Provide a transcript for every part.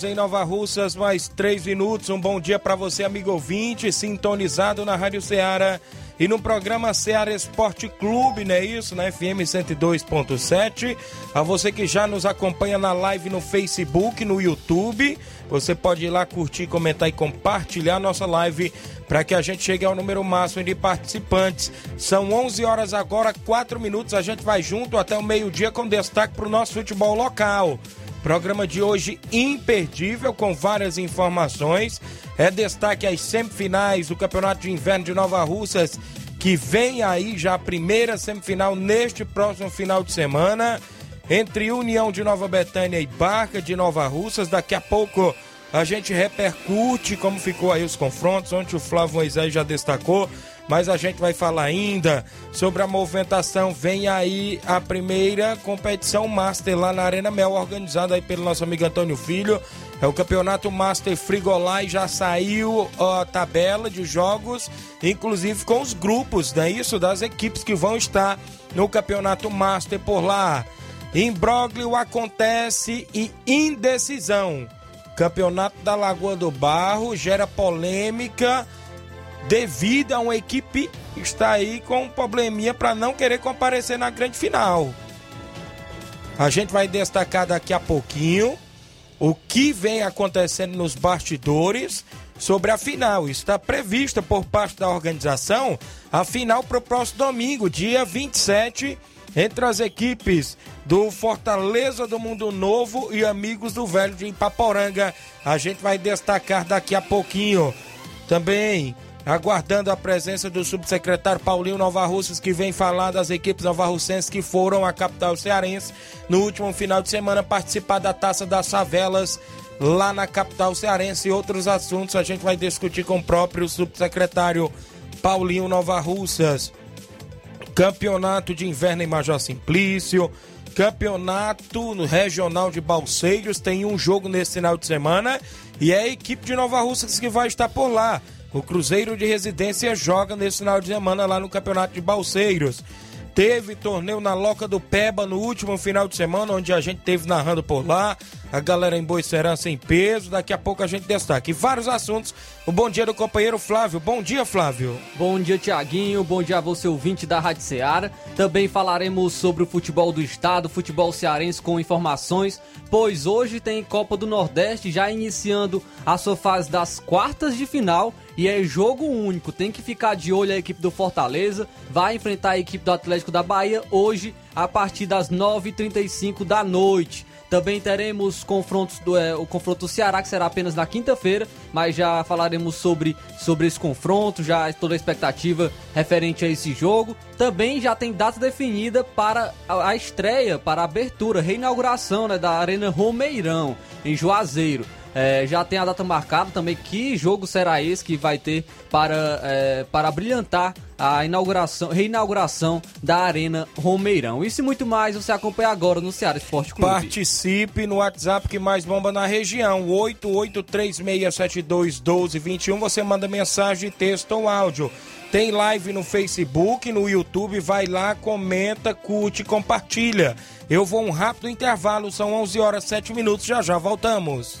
Horas em Nova Russas, mais 3 minutos. Um bom dia para você, amigo ouvinte, sintonizado na Rádio Ceará e no programa Ceará Esporte Clube, não é isso? Na FM 102.7. A você que já nos acompanha na live no Facebook, no YouTube, você pode ir lá curtir, comentar e compartilhar nossa live para que a gente chegue ao número máximo de participantes. São 11 horas agora, 4 minutos. A gente vai junto até o meio-dia com destaque para o nosso futebol local. Programa de hoje imperdível, com várias informações. É destaque as semifinais do Campeonato de Inverno de Nova Russas, que vem aí já a primeira semifinal neste próximo final de semana. Entre União de Nova Betânia e Barca de Nova Russas. Daqui a pouco a gente repercute como ficou aí os confrontos. Ontem o Flávio Moisés já destacou mas a gente vai falar ainda sobre a movimentação. Vem aí a primeira competição Master lá na Arena Mel, organizada aí pelo nosso amigo Antônio Filho. É o campeonato Master Frigolá e já saiu a tabela de jogos, inclusive com os grupos, não é isso? Das equipes que vão estar no campeonato Master por lá. Imbróglio acontece e indecisão. Campeonato da Lagoa do Barro gera polêmica devido a uma equipe que está aí com um probleminha para não querer comparecer na grande final. A gente vai destacar daqui a pouquinho o que vem acontecendo nos bastidores sobre a final. Está prevista por parte da organização a final para o próximo domingo, dia 27, entre as equipes do Fortaleza do Mundo Novo e Amigos do Velho de Ipaporanga. A gente vai destacar daqui a pouquinho. Também aguardando a presença do subsecretário Paulinho Nova Russas, que vem falar das equipes novarrussenses que foram à capital cearense no último final de semana participar da Taça das Favelas lá na capital cearense e outros assuntos a gente vai discutir com o próprio subsecretário Paulinho Nova Russas. Campeonato de Inverno em Major Simplício, Campeonato Regional de Balseiros, tem um jogo nesse final de semana e é a equipe de Nova Russas que vai estar por lá. O Cruzeiro de Residência joga nesse final de semana lá no Campeonato de Balseiros. Teve torneio na Loca do Peba no último final de semana, onde a gente teve narrando por lá. A galera em Boicerança em peso. Daqui a pouco a gente destaca. E vários assuntos. O bom dia do companheiro Flávio. Bom dia, Flávio. Bom dia, Tiaguinho. Bom dia a você, ouvinte da Rádio Ceará. Também falaremos sobre o futebol do estado, futebol cearense com informações, pois hoje tem Copa do Nordeste já iniciando a sua fase das quartas de final e é jogo único. Tem que ficar de olho a equipe do Fortaleza. Vai enfrentar a equipe do Atlético da Bahia hoje a partir das 9h35 da noite. Também teremos confrontos do é, o confronto do Ceará, que será apenas na quinta-feira, mas já falaremos sobre, sobre esse confronto, já toda a expectativa referente a esse jogo. Também já tem data definida para a, a estreia, para a abertura, reinauguração né, da Arena Romeirão, em Juazeiro. É, já tem a data marcada também. Que jogo será esse que vai ter para, é, para brilhantar a inauguração, reinauguração da Arena Romeirão? Isso e muito mais você acompanha agora no Ceará Esporte Clube. Participe no WhatsApp que mais bomba na região: 8836721221. Você manda mensagem, texto ou áudio. Tem live no Facebook, no YouTube. Vai lá, comenta, curte, compartilha. Eu vou um rápido intervalo, são 11 horas 7 minutos. Já já voltamos.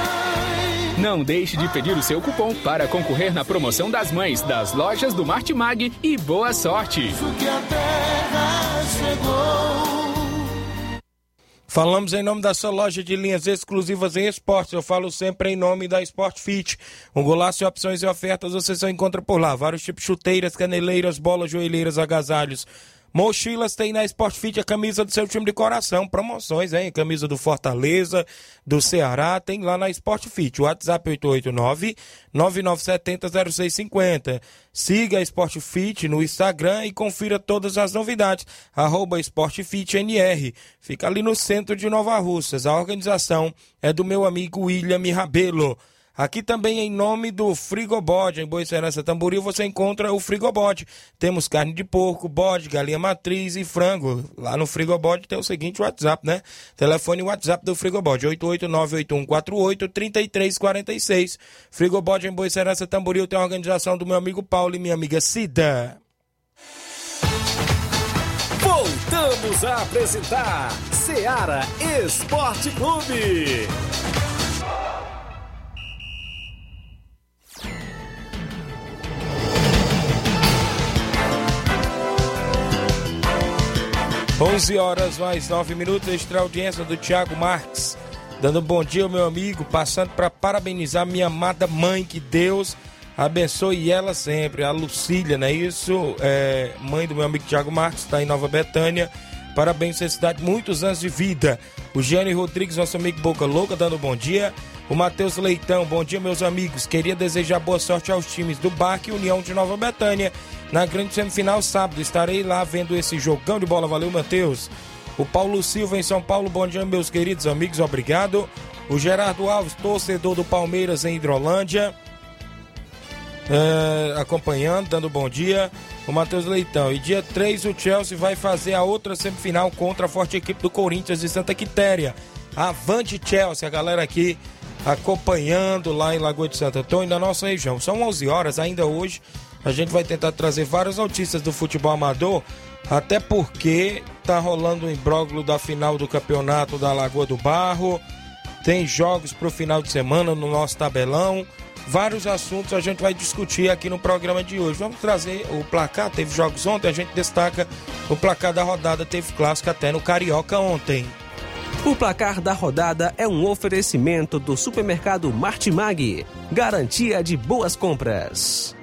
Não deixe de pedir o seu cupom para concorrer na promoção das mães das lojas do Martimag e boa sorte! Falamos em nome da sua loja de linhas exclusivas em esportes. Eu falo sempre em nome da Sport Fit. Um golaço e opções e ofertas você só encontra por lá. Vários tipos de chuteiras, caneleiras, bolas, joelheiras, agasalhos Mochilas tem na Sportfit a camisa do seu time de coração. Promoções, hein? Camisa do Fortaleza, do Ceará, tem lá na Sportfit. WhatsApp 889-9970-0650. Siga a Sportfit no Instagram e confira todas as novidades. Arroba SportFitNR. Fica ali no centro de Nova Russas. A organização é do meu amigo William Rabelo. Aqui também em nome do Frigobode, em Boa Serança Tamboril, você encontra o Frigobode. Temos carne de porco, bode, galinha matriz e frango. Lá no Frigobode tem o seguinte WhatsApp, né? Telefone WhatsApp do Frigobode, 889-8148-3346. Frigobode em Boa Serança Tamboril tem a organização do meu amigo Paulo e minha amiga Cida. Voltamos a apresentar Seara Esporte Clube. 11 horas mais 9 minutos, extra audiência do Tiago Marques. Dando um bom dia ao meu amigo, passando para parabenizar minha amada mãe, que Deus abençoe ela sempre. A Lucília, não é isso? É, mãe do meu amigo Tiago Marques, está em Nova Betânia. Parabéns, felicidade, muitos anos de vida. O Gênio Rodrigues, nosso amigo Boca Louca, dando um bom dia. O Matheus Leitão, bom dia, meus amigos. Queria desejar boa sorte aos times do Barque e União de Nova Betânia na grande semifinal sábado. Estarei lá vendo esse jogão de bola. Valeu, Matheus. O Paulo Silva em São Paulo. Bom dia, meus queridos amigos. Obrigado. O Gerardo Alves, torcedor do Palmeiras em Hidrolândia. É, acompanhando, dando bom dia. O Matheus Leitão. E dia 3 o Chelsea vai fazer a outra semifinal contra a forte equipe do Corinthians de Santa Quitéria. Avante Chelsea, a galera aqui acompanhando lá em Lagoa de Santo Antônio, na nossa região. São 11 horas ainda hoje. A gente vai tentar trazer várias notícias do futebol amador, até porque tá rolando o um imbróglio da final do campeonato da Lagoa do Barro. Tem jogos pro final de semana no nosso tabelão. Vários assuntos a gente vai discutir aqui no programa de hoje. Vamos trazer o placar. Teve jogos ontem, a gente destaca o placar da rodada. Teve clássico até no Carioca ontem. O placar da rodada é um oferecimento do supermercado Martimag. Garantia de boas compras.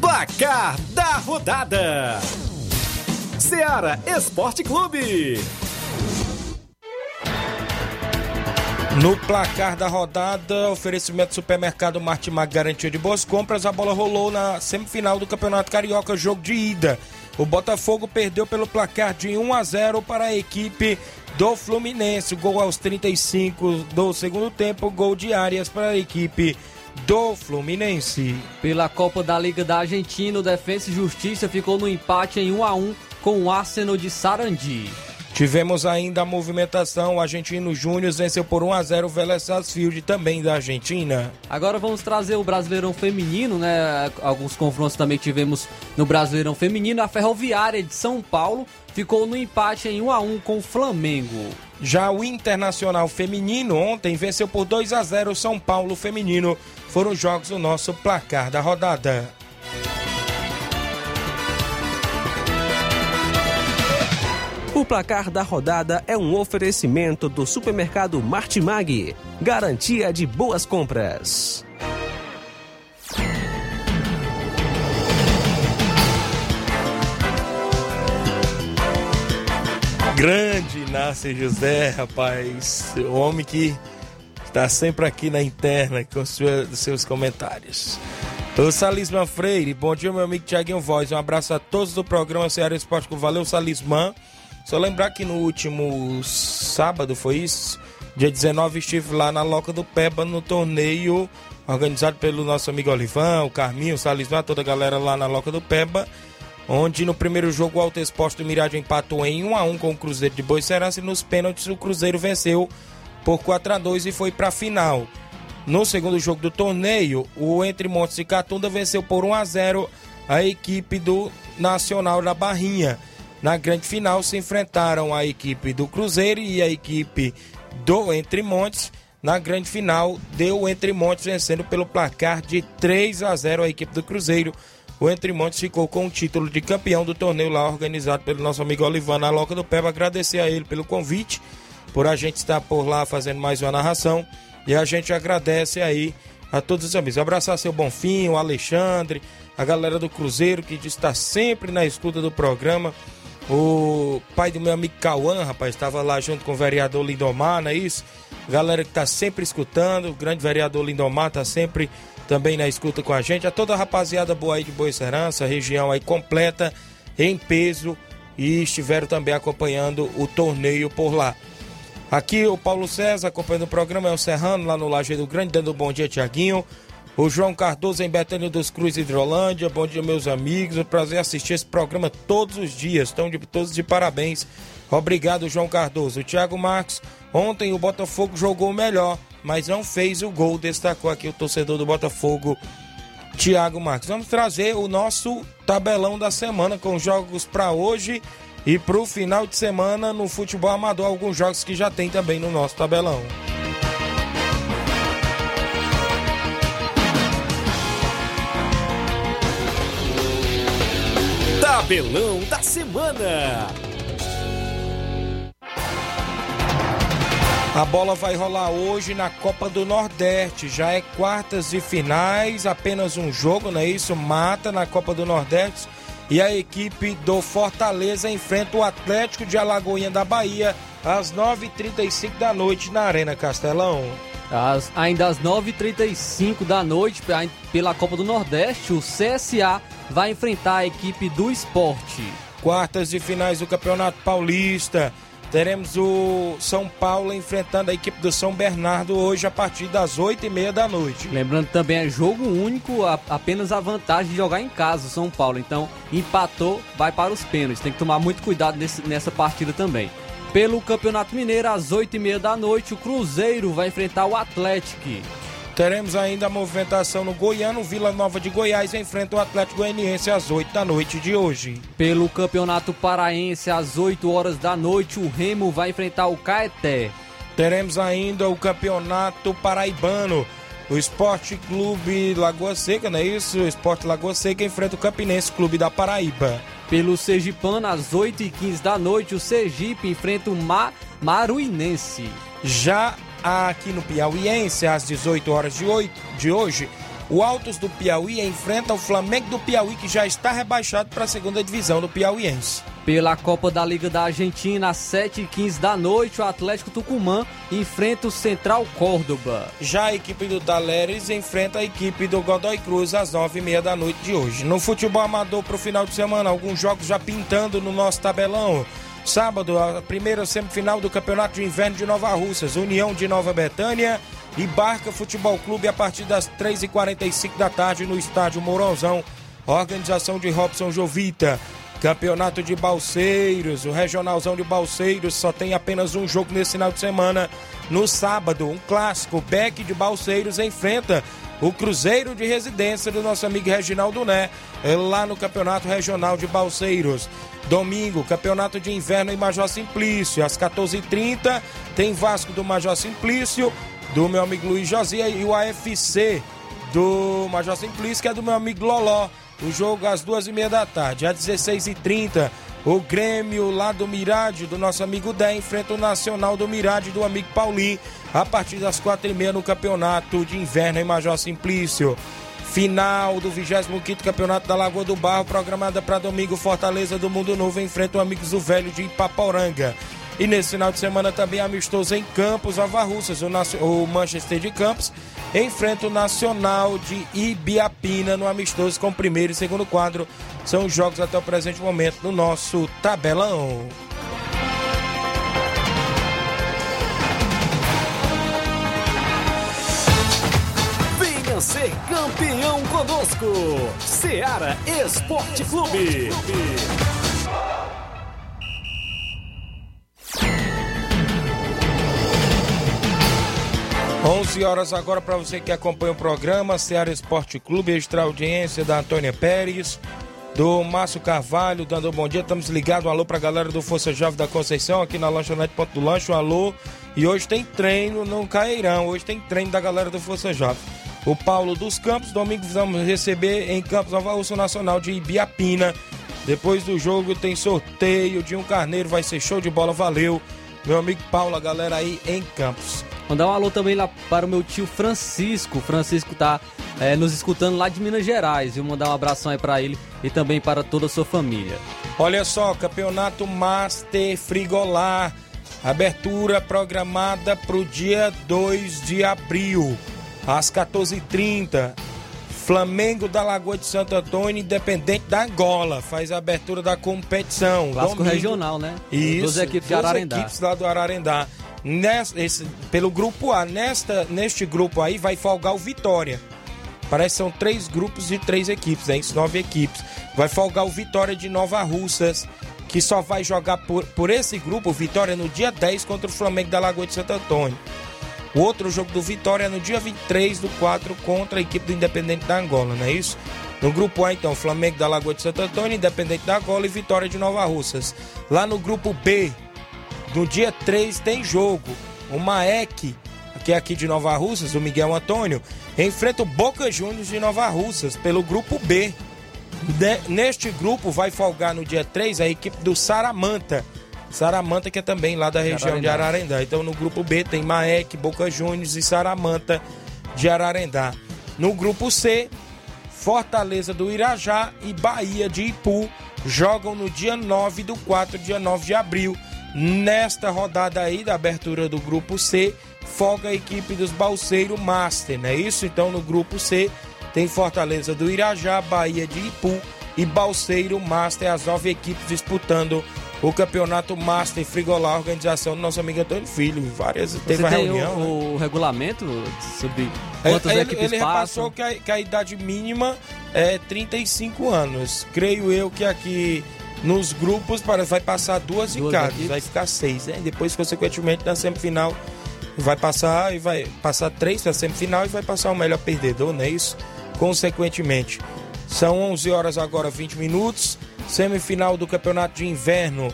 Placar da rodada: Seara Esporte Clube. No placar da rodada, oferecimento do supermercado Martimag garantia de boas compras. A bola rolou na semifinal do Campeonato Carioca, jogo de ida. O Botafogo perdeu pelo placar de 1 a 0 para a equipe do Fluminense. Gol aos 35 do segundo tempo, gol de áreas para a equipe do Fluminense. Pela Copa da Liga da Argentina, o Defensa e Justiça ficou no empate em 1 a 1 com o Arsenal de Sarandi. Tivemos ainda a movimentação, o argentino Júnior venceu por 1 a 0 o Vélez Sarsfield também da Argentina. Agora vamos trazer o Brasileirão Feminino, né? Alguns confrontos também tivemos no Brasileirão Feminino. A Ferroviária de São Paulo ficou no empate em 1 a 1 com o Flamengo. Já o Internacional Feminino ontem venceu por 2 a 0 o São Paulo Feminino. Foram os jogos do nosso placar da rodada. O placar da rodada é um oferecimento do supermercado Martimag. Garantia de boas compras. Grande Inácio José, rapaz. O homem que está sempre aqui na interna com os seus comentários. O Salisman Freire, bom dia, meu amigo Tiaguinho Voz. Um abraço a todos do programa Ceará Esporte. Valeu, Salisman. Só lembrar que no último sábado, foi isso? Dia 19 estive lá na Loca do Peba no torneio organizado pelo nosso amigo Olivão, Carminho, Salismar, toda a galera lá na Loca do Peba, onde no primeiro jogo o Alto Exposto do Mirade empatou em 1 a 1 com o Cruzeiro de Boicerança e nos pênaltis o Cruzeiro venceu por 4 a 2 e foi para a final. No segundo jogo do torneio, o Entre Montes e Catunda venceu por 1 a 0 a equipe do Nacional da Barrinha. Na grande final se enfrentaram a equipe do Cruzeiro e a equipe do Entre Montes. Na grande final, deu o Entre Montes vencendo pelo placar de 3 a 0 a equipe do Cruzeiro. O Entre Montes ficou com o título de campeão do torneio lá organizado pelo nosso amigo Olivano na Loca do Peba. Agradecer a ele pelo convite, por a gente estar por lá fazendo mais uma narração. E a gente agradece aí a todos os amigos. Abraçar seu Bonfim, o Alexandre, a galera do Cruzeiro que está sempre na escuta do programa. O pai do meu amigo Cauã, rapaz, estava lá junto com o vereador Lindomar, não é isso? Galera que está sempre escutando, o grande vereador Lindomar está sempre também na escuta com a gente. A toda a rapaziada boa aí de Boa Serança, região aí completa, em peso, e estiveram também acompanhando o torneio por lá. Aqui o Paulo César acompanhando o programa, é o Serrano, lá no Lajeiro Grande, dando um bom dia, Tiaguinho. O João Cardoso em Betânia dos Cruz, Hidrolândia. Bom dia, meus amigos. É um prazer assistir esse programa todos os dias. Estão de, todos de parabéns. Obrigado, João Cardoso. O Thiago Marques, ontem o Botafogo jogou melhor, mas não fez o gol. Destacou aqui o torcedor do Botafogo, Thiago Marques. Vamos trazer o nosso tabelão da semana com jogos para hoje e para o final de semana no futebol amador. Alguns jogos que já tem também no nosso tabelão. Tabelão da Semana. A bola vai rolar hoje na Copa do Nordeste. Já é quartas e finais, apenas um jogo, não é isso? Mata na Copa do Nordeste. E a equipe do Fortaleza enfrenta o Atlético de Alagoinha da Bahia às 9h35 da noite na Arena Castelão. As, ainda às 9h35 da noite, pela Copa do Nordeste, o CSA vai enfrentar a equipe do esporte. Quartas e finais do Campeonato Paulista. Teremos o São Paulo enfrentando a equipe do São Bernardo hoje a partir das 8h30 da noite. Lembrando também é jogo único, apenas a vantagem de jogar em casa o São Paulo. Então, empatou, vai para os pênaltis. Tem que tomar muito cuidado nesse, nessa partida também. Pelo Campeonato Mineiro, às 8h30 da noite, o Cruzeiro vai enfrentar o Atlético. Teremos ainda a movimentação no Goiano. Vila Nova de Goiás enfrenta o Atlético Goianiense às 8 da noite de hoje. Pelo Campeonato Paraense, às 8 horas da noite, o Remo vai enfrentar o Caeté. Teremos ainda o Campeonato Paraibano. O Esporte Clube Lagoa Seca, não é isso? O Esporte Lagoa Seca enfrenta o Campinense Clube da Paraíba. Pelo Sergipano, às 8h15 da noite, o Sergipe enfrenta o Ma Maruinense. Já aqui no Piauiense, às 18 horas de, 8, de hoje, o Altos do Piauí enfrenta o Flamengo do Piauí, que já está rebaixado para a segunda divisão do Piauiense. Pela Copa da Liga da Argentina, às 7h15 da noite, o Atlético Tucumã enfrenta o Central Córdoba. Já a equipe do Taleres enfrenta a equipe do Godoy Cruz às 9h30 da noite de hoje. No futebol amador para o final de semana, alguns jogos já pintando no nosso tabelão. Sábado, a primeira semifinal do Campeonato de Inverno de Nova Russas, União de Nova Betânia e Barca Futebol Clube a partir das 3h45 da tarde no estádio Mourãozão. Organização de Robson Jovita. Campeonato de Balseiros, o Regionalzão de Balseiros só tem apenas um jogo nesse final de semana. No sábado, um clássico, Beck de Balseiros enfrenta o Cruzeiro de Residência do nosso amigo Reginaldo Né, lá no Campeonato Regional de Balseiros. Domingo, Campeonato de Inverno em Major Simplício. Às 14h30 tem Vasco do Major Simplício, do meu amigo Luiz Josia e o AFC do Major Simplício, que é do meu amigo Loló. O jogo às duas e meia da tarde. Às 16h30, o Grêmio lá do Mirade, do nosso amigo Dé, enfrenta o Nacional do Mirade, do amigo Paulinho, a partir das quatro e meia no Campeonato de Inverno em Major Simplício. Final do 25 Campeonato da Lagoa do Barro, programada para domingo, Fortaleza do Mundo Novo enfrenta o Amigos do Velho de Ipaporanga. E nesse final de semana também amistoso em Campos, Nova Russas, o, o Manchester de Campos enfrenta o Nacional de Ibiapina no amistoso com o primeiro e segundo quadro. São os jogos até o presente momento no nosso tabelão. Venha ser campeão conosco, Seara Esporte Clube. 11 horas agora para você que acompanha o programa Ceará Esporte Clube, extra audiência da Antônia Pérez, do Márcio Carvalho, dando um bom dia. Estamos ligados. Um alô pra galera do Força Jovem da Conceição, aqui na lanchonete Ponto do Lanche. Um alô. E hoje tem treino no Cairão. Hoje tem treino da galera do Força Jovem. O Paulo dos Campos, domingo vamos receber em Campos Nova Urso Nacional de Ibiapina. Depois do jogo tem sorteio de um carneiro, vai ser show de bola, valeu. Meu amigo Paulo, a galera aí em Campos. Mandar um alô também lá para o meu tio Francisco. Francisco tá é, nos escutando lá de Minas Gerais. E mandar um abração aí para ele e também para toda a sua família. Olha só, campeonato Master Frigolar. Abertura programada para o dia 2 de abril, às 14h30. Flamengo da Lagoa de Santo Antônio, independente da Angola, faz a abertura da competição. Clássico Domingo. regional, né? Isso. Duas equipes de Ararendá. equipes lá do Ararendá. Esse, pelo grupo A, nesta, neste grupo aí vai folgar o Vitória. Parece que são três grupos de três equipes, né? Isso, nove equipes. Vai folgar o Vitória de Nova Russas, que só vai jogar por, por esse grupo, Vitória, no dia 10 contra o Flamengo da Lagoa de Santo Antônio. O outro jogo do Vitória é no dia 23 do 4 contra a equipe do Independente da Angola, não é isso? No grupo A, então, Flamengo da Lagoa de Santo Antônio, Independente da Angola e Vitória de Nova Russas. Lá no grupo B, no dia 3 tem jogo. O Maek, que é aqui de Nova Russas, o Miguel Antônio, enfrenta o Boca Juniors de Nova Russas pelo grupo B. De, neste grupo vai folgar no dia 3 a equipe do Saramanta Saramanta, que é também lá da região de Ararendá. Então no grupo B tem Maek, Boca Juniors e Saramanta de Ararendá. No grupo C, Fortaleza do Irajá e Bahia de Ipu jogam no dia 9 do 4, dia 9 de abril. Nesta rodada aí da abertura do grupo C, folga a equipe dos Balseiro Master, não é isso? Então no grupo C tem Fortaleza do Irajá, Bahia de Ipu e Balseiro Master, as nove equipes disputando o campeonato Master Frigolar, organização do nosso amigo Antônio Filho. Várias, Você teve a reunião. O, né? o, regulamento sobre quantas ele, equipes ele repassou que a, que a idade mínima é 35 anos. Creio eu que aqui nos grupos vai passar duas, duas em cada, vai ficar seis, né? Depois, consequentemente, na semifinal vai passar e vai passar três para semifinal e vai passar o melhor perdedor, não é isso? Consequentemente. São 11 horas agora 20 minutos semifinal do Campeonato de Inverno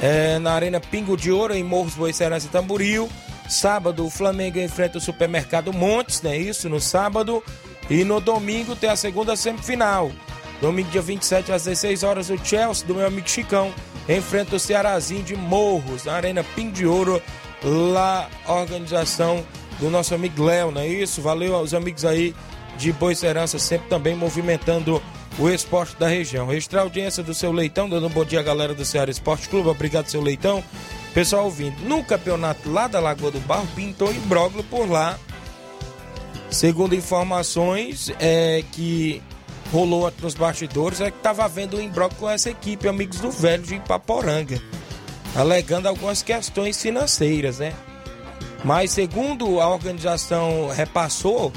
é, na Arena Pingo de Ouro, em Morros Boicerança e Tamboril. Sábado, o Flamengo enfrenta o Supermercado Montes, né? Isso, no sábado. E no domingo tem a segunda semifinal. Domingo, dia 27, às 16 horas, o Chelsea, do meu amigo Chicão, enfrenta o Cearazinho de Morros, na Arena Pingo de Ouro, lá, organização do nosso amigo Léo, não é isso? Valeu aos amigos aí de Boicerança, sempre também movimentando o esporte da região. Registrar a audiência do seu Leitão, dando um bom dia à galera do Ceará Esporte Clube. Obrigado, seu Leitão. Pessoal ouvindo, no campeonato lá da Lagoa do Barro, pintou imbróglio por lá. Segundo informações é que rolou nos bastidores, é que estava havendo um imbróglio com essa equipe, amigos do velho de Ipaporanga, alegando algumas questões financeiras, né? Mas segundo a organização repassou,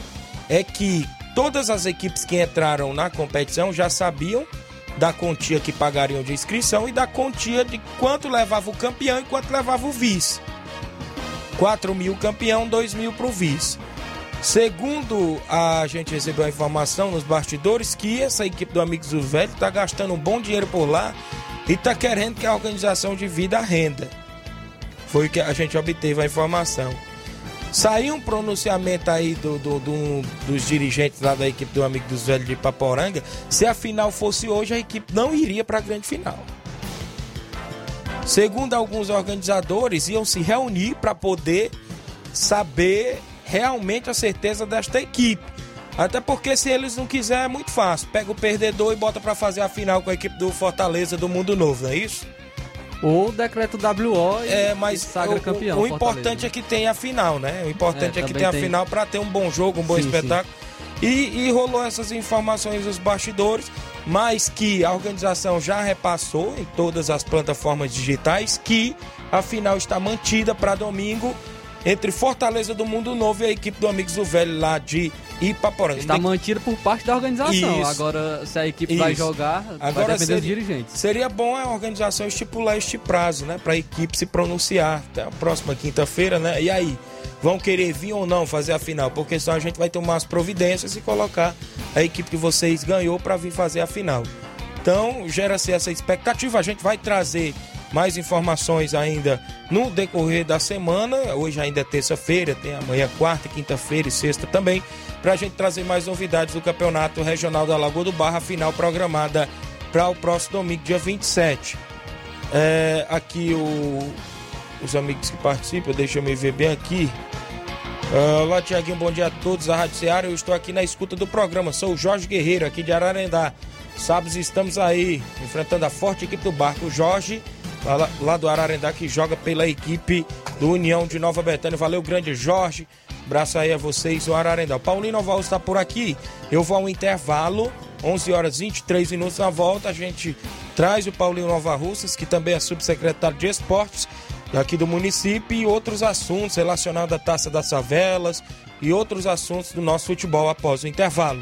é que Todas as equipes que entraram na competição já sabiam da quantia que pagariam de inscrição e da quantia de quanto levava o campeão e quanto levava o vice. 4 mil campeão, 2 mil para o vice. Segundo a gente recebeu a informação nos bastidores que essa equipe do Amigos do Velho está gastando um bom dinheiro por lá e está querendo que a organização divida a renda. Foi o que a gente obteve a informação. Saiu um pronunciamento aí do, do, do, dos dirigentes lá da equipe do Amigo dos Velhos de Paporanga. Se a final fosse hoje, a equipe não iria para a grande final. Segundo alguns organizadores, iam se reunir para poder saber realmente a certeza desta equipe. Até porque se eles não quiserem é muito fácil. Pega o perdedor e bota para fazer a final com a equipe do Fortaleza do Mundo Novo, não é isso? Ou decreto WO e é, mas sagra o, campeão. O, importante é que tem a final, né? O importante é, é que tem a final para ter um bom jogo, um bom sim, espetáculo. Sim. E, e rolou essas informações dos bastidores, mas que a organização já repassou em todas as plataformas digitais que a final está mantida para domingo entre Fortaleza do Mundo Novo e a equipe do Amigos do Velho lá de Ipaporanga. Está mantido por parte da organização. Isso. Agora, se a equipe Isso. vai jogar, Agora, vai depender seria, dos dirigentes. Seria bom a organização estipular este prazo, né? Para a equipe se pronunciar até a próxima quinta-feira, né? E aí, vão querer vir ou não fazer a final, porque senão a gente vai tomar as providências e colocar a equipe que vocês ganhou para vir fazer a final. Então, gera-se essa expectativa. A gente vai trazer mais informações ainda no decorrer da semana. Hoje ainda é terça-feira, tem amanhã quarta, quinta-feira e sexta também, para a gente trazer mais novidades do Campeonato Regional da Lagoa do Barra, final programada para o próximo domingo, dia 27. É, aqui o, os amigos que participam, deixa eu me ver bem aqui. Olá, Tiaguinho, bom dia a todos da Rádio Ceará. Eu estou aqui na escuta do programa. Sou o Jorge Guerreiro, aqui de Ararendá. Sábados estamos aí, enfrentando a forte equipe do barco. O Jorge, lá, lá do Ararendá, que joga pela equipe do União de Nova Betânia. Valeu, grande Jorge. Abraço aí a vocês do Ararendá. O Paulinho Noval está por aqui. Eu vou ao intervalo. 11 horas 23 minutos na volta. A gente traz o Paulinho Nova Russas, que também é subsecretário de esportes aqui do município, e outros assuntos relacionados à Taça das Favelas e outros assuntos do nosso futebol após o intervalo.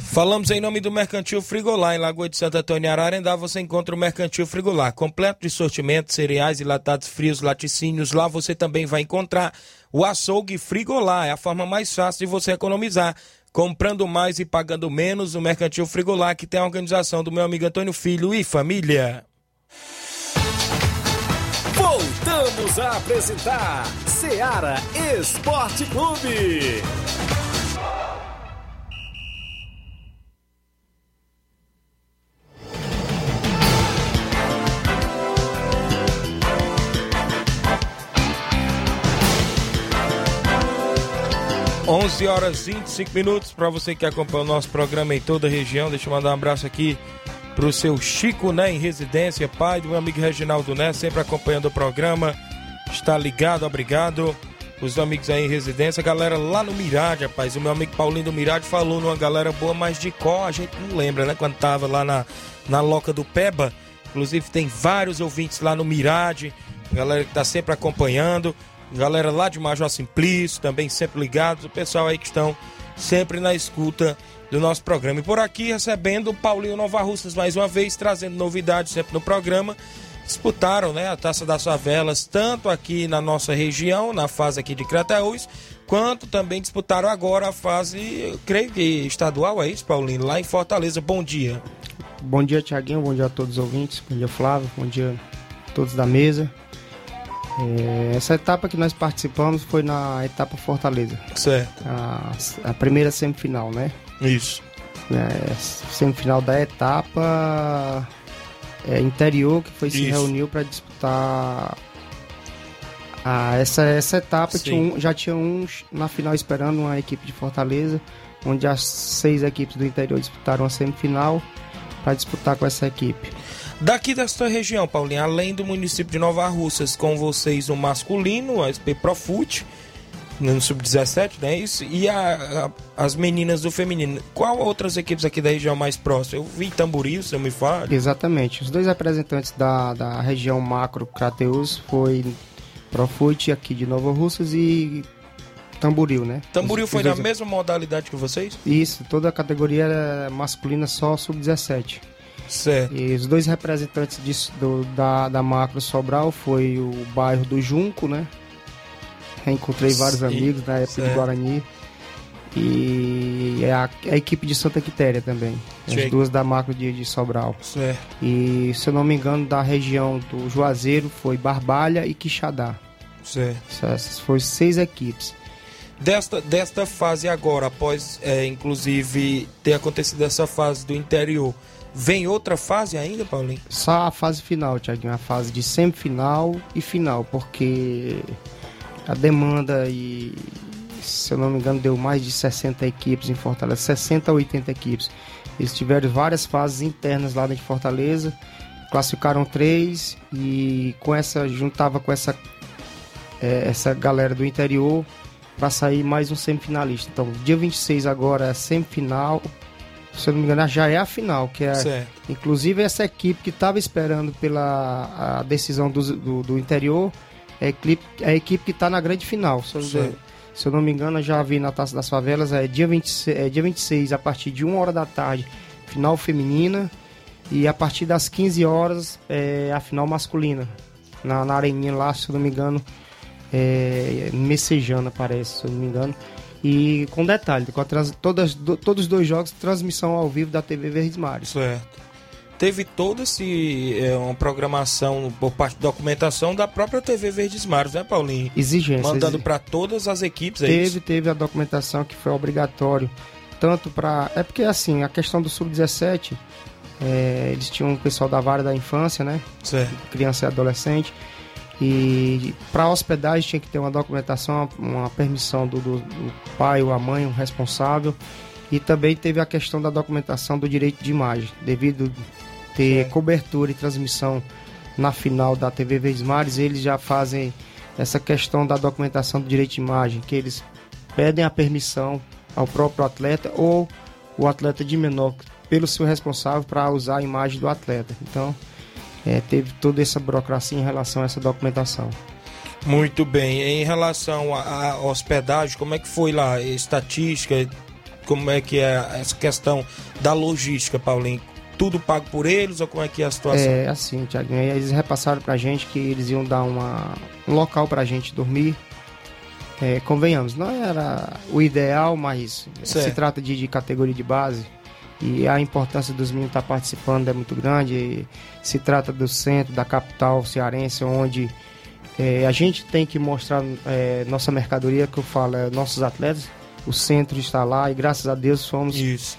Falamos em nome do Mercantil Frigolá, em Lagoa de Santo Antônio Ararendá, você encontra o Mercantil Frigolá, completo de sortimento, cereais e latados frios, laticínios. Lá você também vai encontrar o açougue Frigolá, é a forma mais fácil de você economizar. Comprando mais e pagando menos, o Mercantil Frigolá, que tem a organização do meu amigo Antônio Filho e família. Voltamos a apresentar Seara Esporte Clube. 11 horas 25 minutos para você que acompanha o nosso programa em toda a região. Deixa eu mandar um abraço aqui pro seu Chico, né, em residência, pai do meu amigo Reginaldo, né, sempre acompanhando o programa. Está ligado, obrigado. Os amigos aí em residência, galera lá no Mirade, rapaz. O meu amigo Paulinho do Mirade falou numa galera boa, mas de qual a gente não lembra, né? Quando tava lá na, na Loca do Peba. Inclusive tem vários ouvintes lá no Mirade, galera que tá sempre acompanhando. Galera lá de Major Simplício, também sempre ligados. O pessoal aí que estão sempre na escuta do nosso programa. E por aqui recebendo o Paulinho Nova Russas mais uma vez, trazendo novidades sempre no programa. Disputaram né, a Taça das Favelas, tanto aqui na nossa região, na fase aqui de Crateús, quanto também disputaram agora a fase, creio que estadual, é isso, Paulinho? Lá em Fortaleza. Bom dia. Bom dia, Tiaguinho. Bom dia a todos os ouvintes. Bom dia, Flávio. Bom dia a todos da mesa. É, essa etapa que nós participamos foi na etapa Fortaleza. Certo. A, a primeira semifinal, né? Isso. É, semifinal da etapa é, interior que foi se Isso. reuniu para disputar a, essa, essa etapa. Tinha um- já tinha uns na final esperando uma equipe de Fortaleza, onde as seis equipes do interior disputaram a semifinal para disputar com essa equipe. Daqui da sua região, Paulinho, além do município de Nova Russas, com vocês o masculino, a SP Profute, no Sub-17, né? Isso, e a- a- as meninas do feminino. Qual outras equipes aqui da região mais próxima? Eu vi Tamboril, se eu me falo. Exatamente. Os dois representantes da, da região macro Crateus foi Profute aqui de Nova Russas e Tamboril, né? Tamboril Os- foi os na dois- mesma modalidade que vocês? Isso, toda a categoria masculina só sub-17. Certo. E os dois representantes disso, do, da, da macro Sobral foi o bairro do Junco, né? Reencontrei vários Sim, amigos na época certo. de Guarani. E é a, a equipe de Santa Quitéria também. As duas da macro de, de Sobral. Certo. E se eu não me engano, da região do Juazeiro foi Barbalha e Quixadá. Certo. Essas foram seis equipes. Desta, desta fase agora, após, é, inclusive, ter acontecido essa fase do interior, Vem outra fase ainda, Paulinho? Só a fase final, Tiaguinho, a fase de semifinal e final, porque a demanda e, se eu não me engano, deu mais de 60 equipes em Fortaleza, 60 a 80 equipes. Eles tiveram várias fases internas lá dentro de Fortaleza, classificaram três e com essa juntava com essa é, essa galera do interior para sair mais um semifinalista. Então, dia 26 agora é semifinal, se eu não me engano, já é a final, que é Certo. inclusive essa equipe que estava esperando pela a decisão do, do, do interior é a equipe, é a equipe que está na grande final. Se eu, se eu não me engano, já vi na Taça das Favelas, é dia 26, é dia 26 a partir de 1 hora da tarde, final feminina, e a partir das 15 horas é a final masculina. Na, na areninha lá, se eu não me engano, é, Messejana parece, se eu não me engano. E com detalhe, com trans- todas, do- todos os dois jogos, transmissão ao vivo da TV Verdes Mares. Certo. Teve toda esse, é, uma programação por parte da documentação da própria TV Verdes Mares, né, Paulinho? Exigência. Mandando exi- para todas as equipes, é Teve, isso? teve a documentação que foi obrigatório, tanto para. É porque assim, a questão do sub-17, é, eles tinham um pessoal da vara da infância, né? Certo. Criança e adolescente. E para hospedagem tinha que ter uma documentação, uma permissão do, do- do pai ou a mãe, o responsável. E também teve a questão da documentação do direito de imagem, devido ter cobertura e transmissão na final da TV Verdes Mares, eles já fazem essa questão da documentação do direito de imagem, que eles pedem a permissão ao próprio atleta ou o atleta de menor pelo seu responsável para usar a imagem do atleta. Então, é, teve toda essa burocracia em relação a essa documentação. Muito bem. Em relação à hospedagem, como é que foi lá? Estatística, como é que é essa questão da logística, Paulinho? Tudo pago por eles ou como é que é a situação? É assim, Thiago, eles repassaram pra gente que eles iam dar uma, um local pra gente dormir. É, convenhamos, não era o ideal, mas se Certo. trata de, de categoria de base e a importância dos meninos estar participando é muito grande. Se trata do centro, da capital cearense, onde é, a gente tem que mostrar é, nossa mercadoria, que eu falo, é, nossos atletas. O centro está lá e graças a Deus fomos Isso.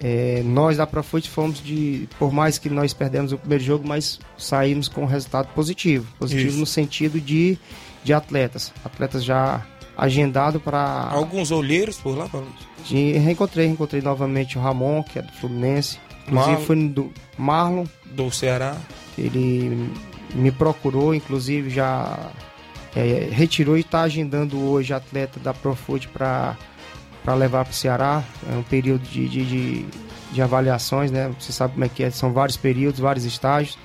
é, nós da Profute fomos de. Por mais que nós perdemos o primeiro jogo, mas saímos com um resultado positivo. Positivo Isso. no sentido de, de atletas. Atletas já agendado para. Alguns olheiros por lá, Paulinho? Reencontrei, reencontrei novamente o Ramon, que é do Fluminense. Inclusive Marlon. foi do Marlon, Do Ceará. ele me procurou, inclusive já é, retirou e está agendando hoje atleta da Profute para levar para o Ceará. É um período de, de, de, de avaliações, né? Você sabe como é que é, são vários períodos, vários estágios.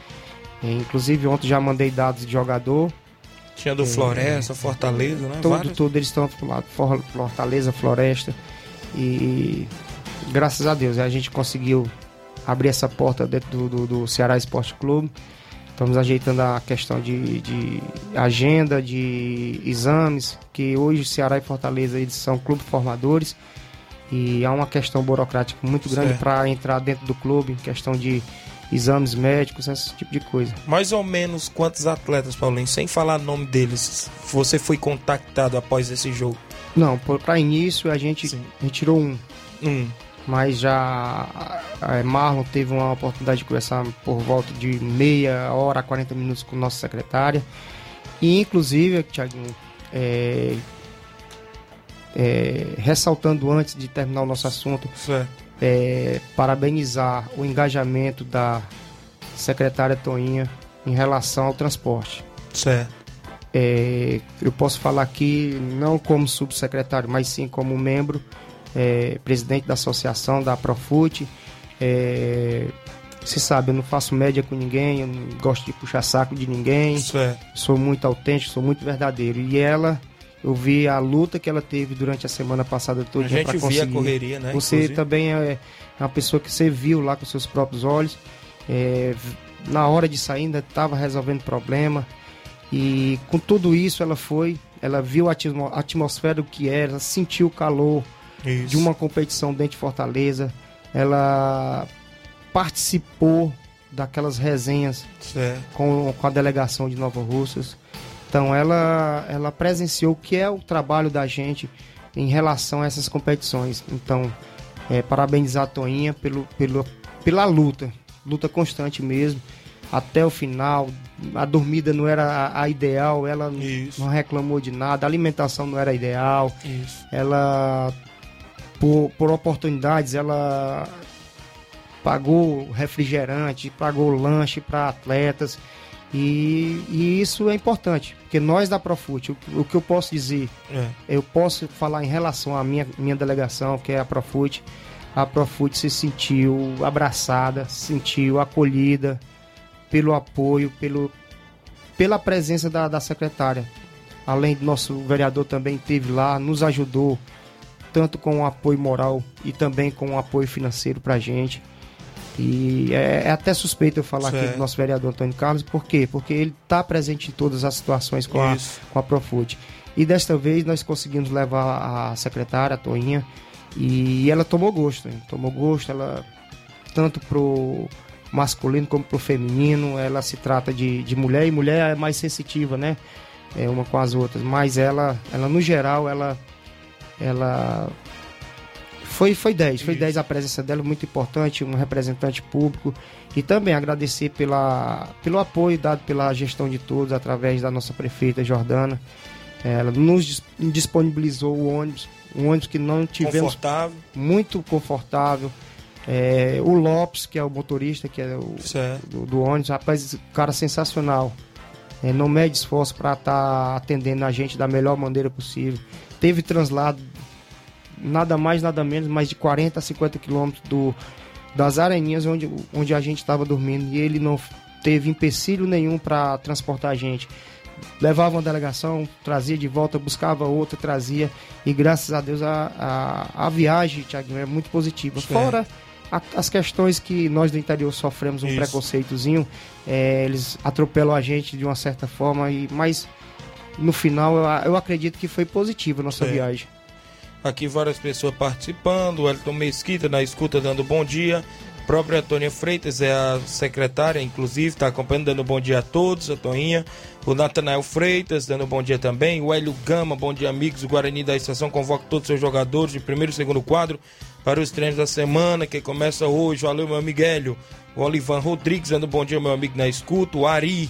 É, inclusive ontem já mandei dados de jogador. Tinha do Floresta, Fortaleza, né? Tudo, Vários. tudo eles estão For- Fortaleza, Floresta. E graças a Deus a gente conseguiu abrir essa porta dentro do, do, do Ceará Esporte Clube. Estamos ajeitando a questão de, de agenda, de exames, que hoje Ceará e Fortaleza eles são clubes formadores e há uma questão burocrática muito grande para entrar dentro do clube, questão de exames médicos, esse tipo de coisa. Mais ou menos quantos atletas, Paulinho, sem falar nome deles, você foi contactado após esse jogo? Não, para início a gente Sim. retirou um, Um. mas já é, Marlon teve uma oportunidade de conversar por volta de meia hora a 40 minutos com nossa secretária. E inclusive, Tiaguinho, é, é, ressaltando antes de terminar o nosso assunto, Certo. É, parabenizar o engajamento da secretária Toinha em relação ao transporte. Certo. É, eu posso falar aqui não como subsecretário, mas sim como membro, é, presidente da associação da Profute. É, você sabe, eu não faço média com ninguém, eu não gosto de puxar saco de ninguém, Certo. sou muito autêntico, sou muito verdadeiro. E ela, eu vi a luta que ela teve durante a semana passada A toda gente para via a conseguir. correria, né? Você inclusive. também é uma pessoa que você viu lá com seus próprios olhos. É, na hora de sair ainda estava resolvendo problema. E com tudo isso ela foi, ela viu a atmo- a atmosfera do que era, sentiu o calor Isso. de uma competição dentro de Fortaleza. Ela participou daquelas resenhas com, com a delegação de Nova Russas. Então ela, ela presenciou o que é o trabalho da gente em relação a essas competições. Então, é, parabenizar a Toinha pelo, pelo, pela luta. luta constante mesmo, até o final. A dormida não era a, ideal, ela Isso. não reclamou de nada, a alimentação não era ideal, Isso. ela por, por oportunidades ela pagou refrigerante, pagou lanche para atletas e, e isso é importante, porque nós da Profute, o, o que eu posso dizer, É. eu posso falar em relação à minha, minha delegação, que é a Profute, a Profute se sentiu abraçada, se sentiu acolhida pelo apoio, pelo, pela presença da, da secretária. Além do nosso vereador também esteve lá, nos ajudou, tanto com o apoio moral e também com o apoio financeiro pra gente. E é, é até suspeito eu falar aqui Certo. do nosso vereador Antônio Carlos, por quê? Porque ele está presente em todas as situações com a, Isso. com a Profute. E desta vez nós conseguimos levar a secretária, a Toinha, e ela tomou gosto, hein? tomou gosto, ela tanto pro masculino como pro feminino, ela se trata de, de mulher, e mulher é mais sensitiva, né? É, uma com as outras, mas ela, ela no geral, ela ela foi foi 10, foi Isso. 10 a presença dela, muito importante, um representante público e também agradecer pela, pelo apoio dado pela gestão de todos através da nossa prefeita Jordana. Ela nos dis- disponibilizou o ônibus, um ônibus que não tivemos Confortável. muito confortável. É, o Lopes, que é o motorista, que é o do, do ônibus, rapaz, cara sensacional. É, não mede esforço para estar atendendo a gente da melhor maneira possível. Teve translado nada mais, nada menos, mais de 40 a 50 quilômetros do, das areninhas onde, onde a gente estava dormindo e ele não teve empecilho nenhum para transportar a gente. Levava uma delegação, trazia de volta, buscava outra, trazia e graças a Deus a, a, a viagem, Thiago, é muito positiva. Fora a- as questões que nós do interior sofremos um Isso. preconceitozinho, é, eles atropelam a gente de uma certa forma, e, mas no final eu, eu acredito que foi positiva a nossa Certo. viagem. Aqui várias pessoas participando. O Elton Mesquita na escuta dando bom dia. A própria Antônia Freitas é a secretária, inclusive, está acompanhando, dando bom dia a todos, a Toninha. O Natanael Freitas dando bom dia também. O Hélio Gama, bom dia, amigos. O Guarani da estação convoca todos os seus jogadores de primeiro e segundo quadro para os treinos da semana, que começa hoje. Valeu, meu Miguelio. O Olivan Rodrigues dando bom dia, meu amigo na escuta. O Ari.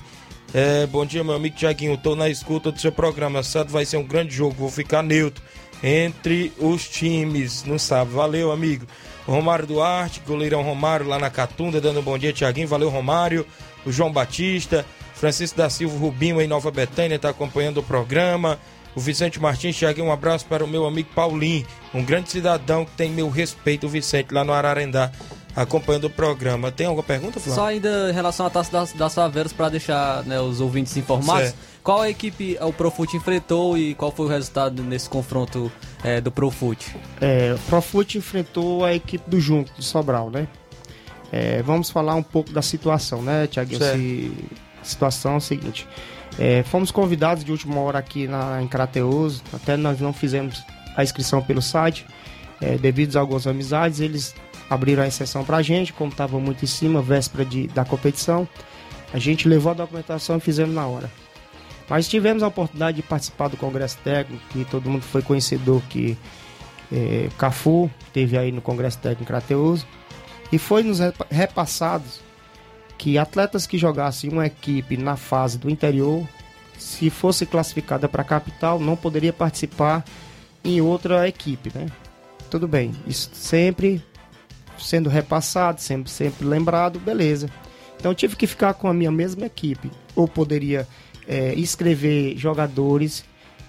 É, bom dia, meu amigo Tiaguinho. Estou na escuta do seu programa. Sábado vai ser um grande jogo. Vou ficar neutro entre os times no sábado. Valeu, amigo. O Romário Duarte, goleirão Romário lá na Catunda, dando um bom dia, Tiaguinho. Valeu, Romário. O João Batista, Francisco da Silva Rubinho em Nova Betânia, está acompanhando o programa. O Vicente Martins, Tiaguinho, um abraço para o meu amigo Paulinho, um grande cidadão que tem meu respeito, o Vicente, lá no Ararendá, acompanhando o programa. Tem alguma pergunta, Flávio? Só ainda em relação à taça das, das Favelas, para deixar né, os ouvintes informados, Certo. Qual a equipe o Profute enfrentou e qual foi o resultado nesse confronto é, do Profute? É, o Profute enfrentou a equipe do Junco, de Sobral, né? É, vamos falar um pouco da situação, né, Tiaguinho? Se- A situação é a seguinte. é, fomos convidados de última hora aqui na, em Crateus, até nós não fizemos a inscrição pelo site, é, devido a algumas amizades, eles abriram a exceção pra gente, como estava muito em cima, véspera de, da competição. A gente levou a documentação e fizemos na hora. Mas tivemos a oportunidade de participar do Congresso Técnico, que todo mundo foi conhecedor que é, Cafu teve aí no Congresso Técnico em Crateus e foi nos repa- repassados que atletas que jogassem uma equipe na fase do interior, se fosse classificada para a capital, não poderia participar em outra equipe, né? Tudo bem, isso sempre sendo repassado, sempre, sempre lembrado, beleza. Então tive que ficar com a minha mesma equipe. Ou poderia é, escrever jogadores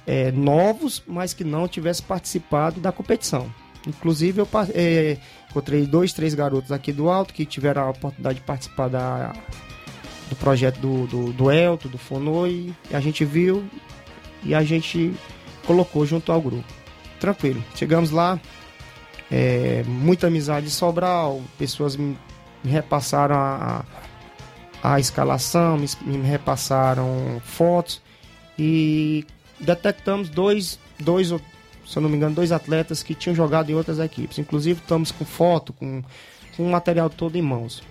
é, novos, mas que não tivessem participado da competição. Inclusive eu é, encontrei dois, três garotos aqui do Alto que tiveram a oportunidade de participar da, do projeto do, do, do Elto, do Fonoi, e a gente viu e a gente colocou junto ao grupo. Tranquilo. Chegamos lá, é, muita amizade de Sobral, pessoas me, repassaram a, a escalação, me, me repassaram fotos e detectamos dois, dois, se eu não me engano, dois atletas que tinham jogado em outras equipes. Inclusive estamos com foto, com, com o material todo em mãos.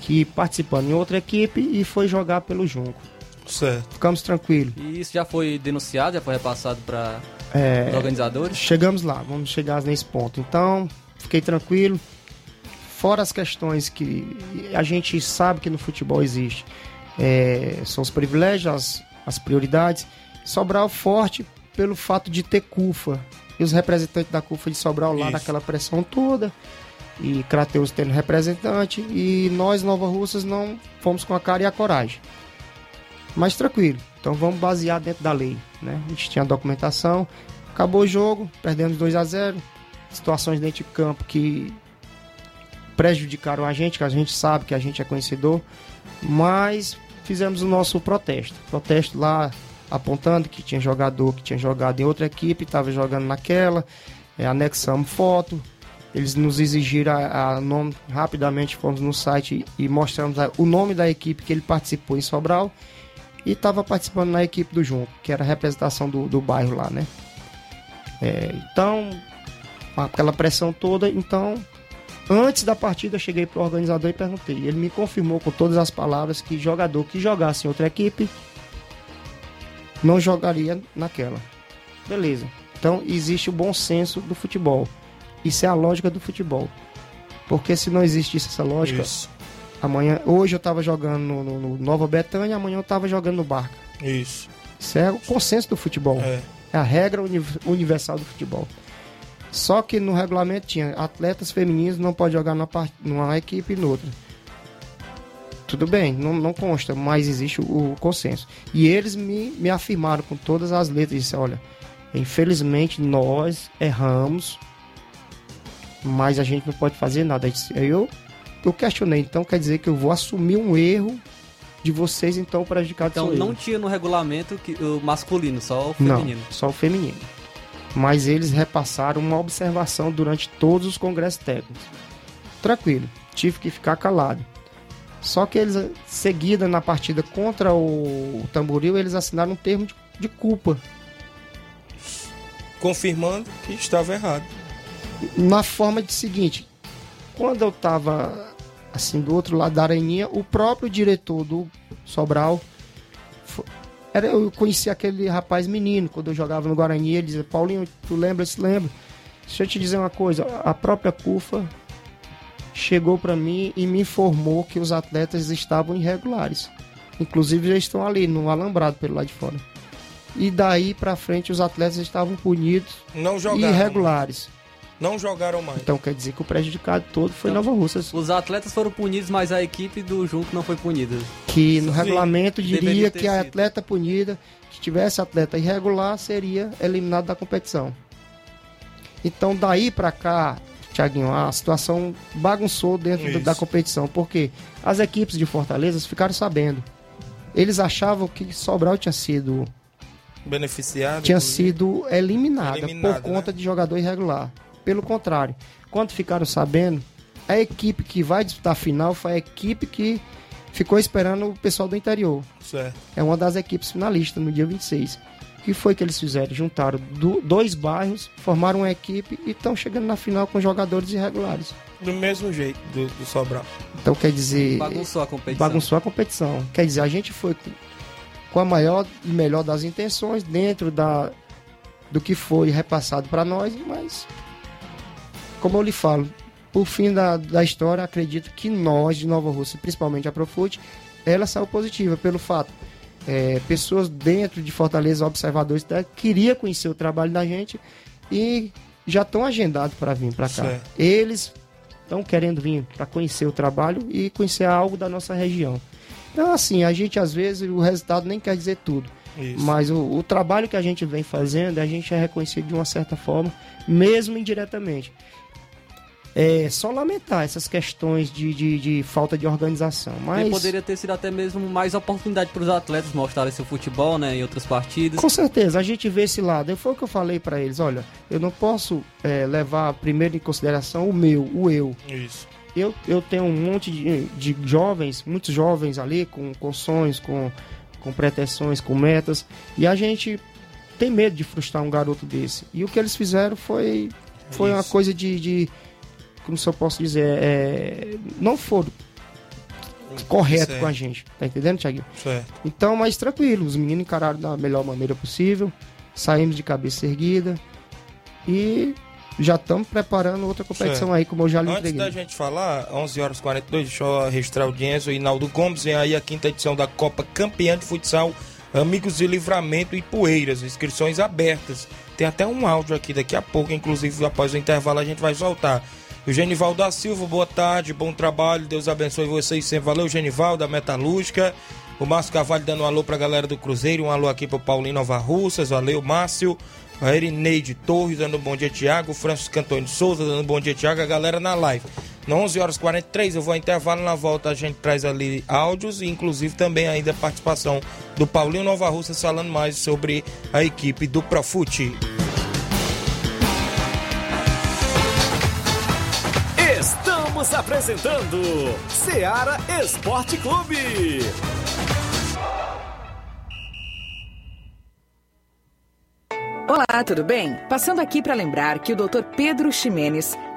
Que participando em outra equipe e foi jogar pelo Junco. Certo. Ficamos tranquilos. E isso já foi denunciado, já foi repassado para É, os organizadores? Chegamos lá, vamos chegar nesse ponto. Então, fiquei tranquilo. Fora as questões que a gente sabe que no futebol existe, é, são os privilégios, as, as prioridades. Sobral forte pelo fato de ter CUFA e os representantes da CUFA de Sobral lá Isso. naquela pressão toda e Crateus tendo representante e nós Nova Russas não fomos com a cara e a coragem. Mas tranquilo, então vamos basear dentro da lei, né? A gente tinha a documentação, acabou o jogo, perdemos 2 a 0 situações dentro de campo que prejudicaram a gente, que a gente sabe que a gente é conhecedor, mas fizemos o nosso protesto. Protesto lá apontando que tinha jogador que tinha jogado em outra equipe, estava jogando naquela, é, anexamos foto, eles nos exigiram a, a nome, rapidamente fomos no site e mostramos a- o nome da equipe que ele participou em Sobral e estava participando na equipe do Junco, que era a representação do, do bairro lá, né? É, então, aquela pressão toda, então, antes da partida eu cheguei pro organizador e perguntei. Ele me confirmou com todas as palavras que jogador que jogasse em outra equipe não jogaria naquela. Beleza. Então existe o bom senso do futebol. Isso é a lógica do futebol. Porque se não existisse essa lógica, Isso. amanhã, hoje eu tava jogando no, no- no Nova Betânia, amanhã eu tava jogando no Barca. Isso. Isso é o consenso do futebol. É. É a regra uni- universal do futebol. Só que no regulamento tinha atletas femininos não pode jogar numa, numa equipe e noutra. Tudo bem, não, não consta, mas existe o, o consenso. E eles me, me afirmaram com todas as letras, disse, olha, infelizmente nós erramos, mas a gente não pode fazer nada. Disse- Aí eu, eu questionei, então quer dizer que eu vou assumir um erro de vocês, então prejudicados Então eu. não tinha no regulamento que, o masculino, só o Não, feminino. só o feminino. Mas eles repassaram uma observação durante todos os congressos técnicos. Tranquilo, tive que ficar calado. Só que eles, seguida na partida contra o Tamboril, eles assinaram um termo de, de culpa. Confirmando que estava errado. Na forma de seguinte, quando eu tava assim do outro lado da areninha, o próprio diretor do Sobral era eu conheci aquele rapaz menino quando eu jogava no Guarani, ele dizia: "Paulinho, tu lembra, se lembra? Deixa eu te dizer uma coisa, a própria CUFA chegou para mim e me informou que os atletas estavam irregulares. Inclusive já estão ali no alambrado pelo lado de fora. E daí pra frente os atletas estavam punidos Não e jogaram. irregulares. Não jogaram mais. Então quer dizer que o prejudicado todo foi Então, Nova Russas. Os atletas foram punidos, mas a equipe do Junco não foi punida. Que no Sim, regulamento diria que a sido. atleta punida, que tivesse atleta irregular, seria eliminado da competição. Então daí pra cá, Tiaguinho, a situação bagunçou dentro do- da competição, porque as equipes de Fortaleza ficaram sabendo. Eles achavam que Sobral tinha sido Beneficiado. tinha sido eliminada, Eliminada, por conta né? de jogador irregular. Pelo contrário, quando ficaram sabendo, a equipe que vai disputar a final foi a equipe que ficou esperando o pessoal do interior. Certo. É uma das equipes finalistas no dia 26. O que foi que eles fizeram? Juntaram do- dois bairros, formaram uma equipe e estão chegando na final com jogadores irregulares. Do mesmo jeito do, do Sobral. Então quer dizer. Bagunçou a competição. bagunçou a competição. Quer dizer, a gente foi com- com a maior e melhor das intenções, dentro da, do que foi repassado para nós, mas, como eu lhe falo, por fim da, da história, acredito que nós de Nova Rússia, principalmente a Profute, ela saiu positiva pelo fato. é, pessoas dentro de Fortaleza, observadores, tá, queria conhecer o trabalho da gente e já estão agendados para vir para cá. Certo. Eles estão querendo vir para conhecer o trabalho e conhecer algo da nossa região. Então, assim, a gente às vezes o resultado nem quer dizer tudo, Isso. mas o, o trabalho que a gente vem fazendo, a gente é reconhecido de uma certa forma, mesmo indiretamente. É só lamentar essas questões de, de, de falta de organização, E mas poderia ter sido até mesmo mais oportunidade para os atletas mostrarem seu futebol, né, em outras partidas. com certeza a gente vê esse lado. Foi o que eu falei para eles, olha, eu não posso é, levar primeiro em consideração o meu, o eu. Isso. eu, eu tenho um monte de, de jovens, muitos jovens ali, com, com sonhos, com, com pretensões, com metas, e a gente tem medo de frustrar um garoto desse. E o que eles fizeram foi, foi uma coisa de, de. Como se eu posso dizer? É, não foram correto com a gente. Tá entendendo, Thiaguinho? Certo. Então, mas tranquilo, os meninos encararam da melhor maneira possível, saímos de cabeça erguida e já estamos preparando outra competição Certo. aí, como eu já lhe Antes entreguei. da gente falar, 11 horas e 42, deixa eu registrar a audiência, o Hinaldo Gomes, vem aí a quinta edição da Copa Campeã de Futsal Amigos de Livramento e Poeiras, inscrições abertas. Tem até um áudio aqui daqui a pouco, inclusive após o intervalo a gente vai soltar. O Genival da Silva, boa tarde, bom trabalho, Deus abençoe vocês sempre. Valeu, Genival da Metalúrgica. O Márcio Carvalho dando um alô pra galera do Cruzeiro, um alô aqui pro Paulinho Nova Russas, valeu, Márcio. A Erineide Torres dando um bom dia, Tiago. Francisco Antônio Souza dando um bom dia, Tiago. A galera na live. No 11 horas e 43 eu vou ao intervalo. Na volta a gente traz ali áudios e inclusive também ainda a participação do Paulinho Nova Russa falando mais sobre a equipe do Profute. Estamos apresentando Seara Esporte Clube. Olá, tudo bem? Passando aqui para lembrar que o Dr. Pedro Ximenes,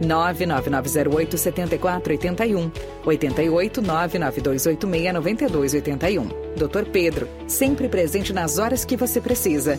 99908 7481 88 99286 9281. Dr. Pedro, sempre presente nas horas que você precisa.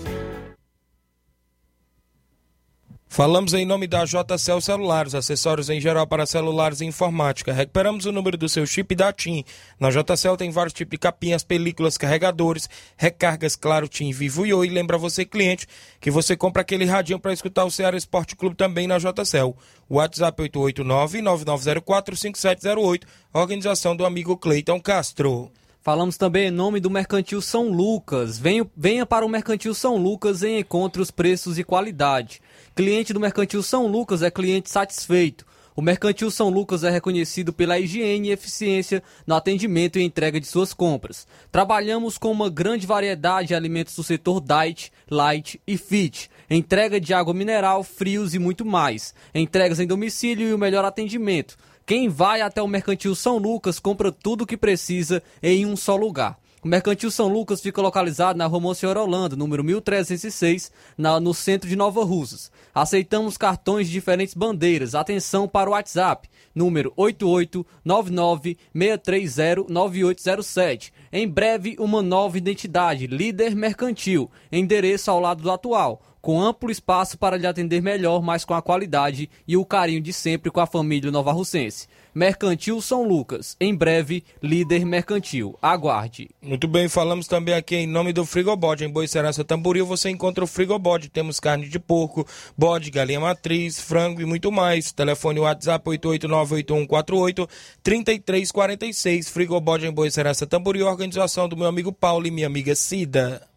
Falamos em nome da JCL Celulares, acessórios em geral para celulares e informática. Recuperamos o número do seu chip da TIM. Na JCL tem vários tipos de capinhas, películas, carregadores, recargas, claro, TIM, Vivo e Oi. Lembra você, cliente, que você compra aquele radinho para escutar o Ceará Esporte Clube também na JCL. WhatsApp 889-9904-5708. Organização do amigo Cleiton Castro. Falamos também em nome do Mercantil São Lucas. Venha, venha para o Mercantil São Lucas e encontre os preços e qualidade. Cliente do Mercantil São Lucas é cliente satisfeito. O Mercantil São Lucas é reconhecido pela higiene e eficiência no atendimento e entrega de suas compras. Trabalhamos com uma grande variedade de alimentos do setor diet, light e fit. Entrega de água mineral, frios e muito mais. Entregas em domicílio e o melhor atendimento. Quem vai até o Mercantil São Lucas compra tudo o que precisa em um só lugar. O Mercantil São Lucas fica localizado na rua Monsenhor Holanda, número 1306, na- no centro de Nova Russas. Aceitamos cartões de diferentes bandeiras. Atenção para o WhatsApp, número 8899-630-9807. Em breve, uma nova identidade, líder mercantil, endereço ao lado do atual com amplo espaço para lhe atender melhor, mas com a qualidade e o carinho de sempre com a família Nova Russense. Mercantil São Lucas, em breve, líder mercantil. Aguarde. Muito bem, falamos também aqui em nome do Frigobode. Em Boicerança Tamboril você encontra o Frigobode. Temos carne de porco, bode, galinha matriz, frango e muito mais. Telefone WhatsApp 889-8148-3346. Frigobode em Boicerança Tamboril. Organização do meu amigo Paulo e minha amiga Cida.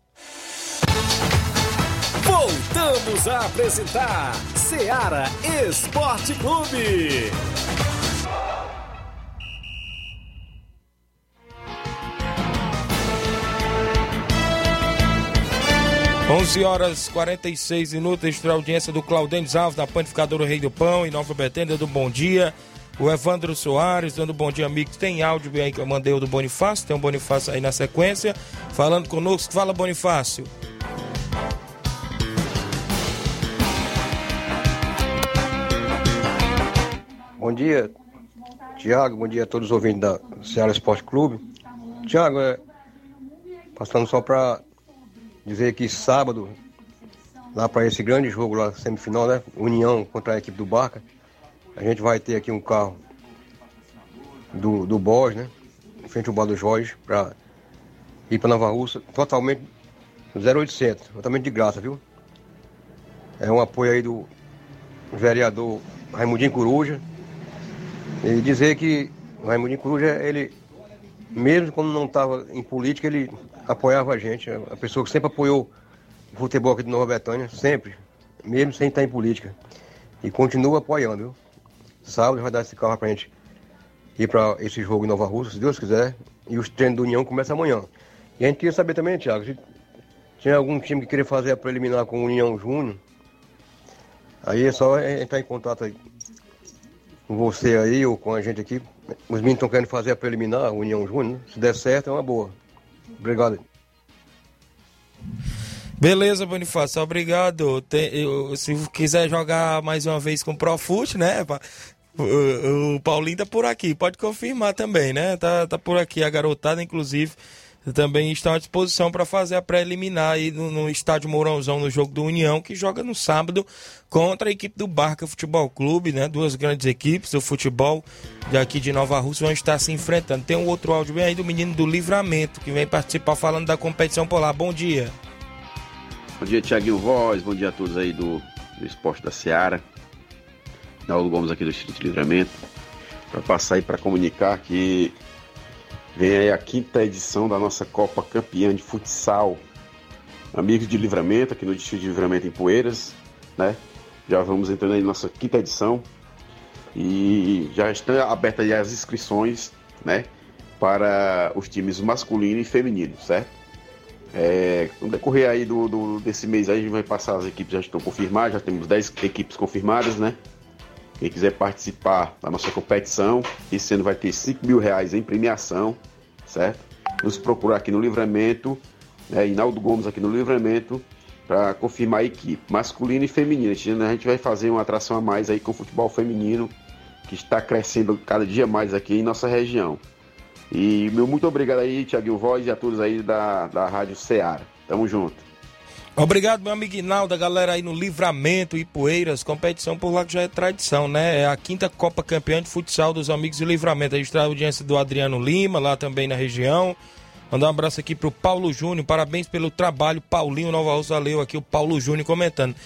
Voltamos a apresentar Seara Esporte Clube. 11 horas 46 minutos, extra audiência do Claudênis Alves, da Panificadora Rei do Pão, em Nova Betânia, do Bom Dia. O Evandro Soares, dando bom dia, amigos. Tem áudio aí que eu mandei o do Bonifácio, tem um Bonifácio aí na sequência, falando conosco. Fala, Bonifácio. Bom dia, Tiago. Bom dia a todos os ouvintes da Ceará Esporte Clube. Tiago, é, passando só para dizer que sábado, lá para esse grande jogo lá, semifinal, né? União contra a equipe do Barca, a gente vai ter aqui um carro do, do Bos, né? Frente ao bar do Jorge, para ir para Nova Russa, totalmente 0800, totalmente de graça, viu? É um apoio aí do vereador Raimundinho Coruja, e dizer que o Raimundinho Coruja, ele, mesmo quando não estava em política, ele apoiava a gente. A pessoa que sempre apoiou o futebol aqui de Nova Betânia, sempre, mesmo sem estar em política. E continua apoiando, viu? Sábado vai dar esse carro pra gente ir para esse jogo em Nova Rússia, se Deus quiser. E os treinos do União começam amanhã. E a gente queria saber também, Thiago, se tinha algum time que queria fazer a preliminar com o União Júnior. Aí é só entrar em contato aí você aí ou com a gente aqui. Os meninos estão querendo fazer a preliminar, a União Júnior, né? Se der certo, é uma boa. Obrigado. Beleza, Bonifácio, obrigado. Tem, eu, se quiser jogar mais uma vez com o Profute, né? O, o, Paulinho tá por aqui, pode confirmar também, né? Tá, tá por aqui a garotada, inclusive, também estão à disposição para fazer a preliminar aí no, no, estádio Mourãozão, no jogo do União, que joga no sábado contra a equipe do Barca Futebol Clube, né? Duas grandes equipes do futebol daqui de Nova Rússia vão estar se enfrentando. Tem um outro áudio bem aí do menino do Livramento, que vem participar falando da competição por lá. Bom dia. Bom dia, Tiaguinho Voz. Bom dia a todos aí do, do Esporte da Seara. Naulo Gomes aqui do Distrito de Livramento. Para passar aí para comunicar que vem aí a quinta edição da nossa Copa Campeã de Futsal. Amigos de Livramento, aqui no Distrito de Livramento em Poeiras, né? Já vamos entrando aí na nossa quinta edição. E já estão abertas as inscrições, né? Para os times masculino e feminino, certo? É, no decorrer aí do, do, desse mês aí, a gente vai passar as equipes já estão confirmadas, já temos 10 equipes confirmadas, né? Quem quiser participar da nossa competição, esse ano vai ter 5 mil reais em premiação, certo? Nos procurar aqui no Livramento, né? Inaldo Gomes aqui no Livramento, para confirmar a equipe masculina e feminina. A gente vai fazer uma atração a mais aí com o futebol feminino, que está crescendo cada dia mais aqui em nossa região. E meu muito obrigado aí, Tiaguinho Voz e a todos aí da, da Rádio Ceará. Tamo junto. Obrigado, meu amigo Inaldo, galera aí no Livramento e Poeiras, competição por lá que já é tradição, né? É a quinta Copa Campeã de Futsal dos Amigos do Livramento. Registrar a audiência do Adriano Lima, lá também na região. Mandar um abraço aqui pro Paulo Júnior, parabéns pelo trabalho. Paulinho Nova Rosa leu aqui o Paulo Júnior comentando.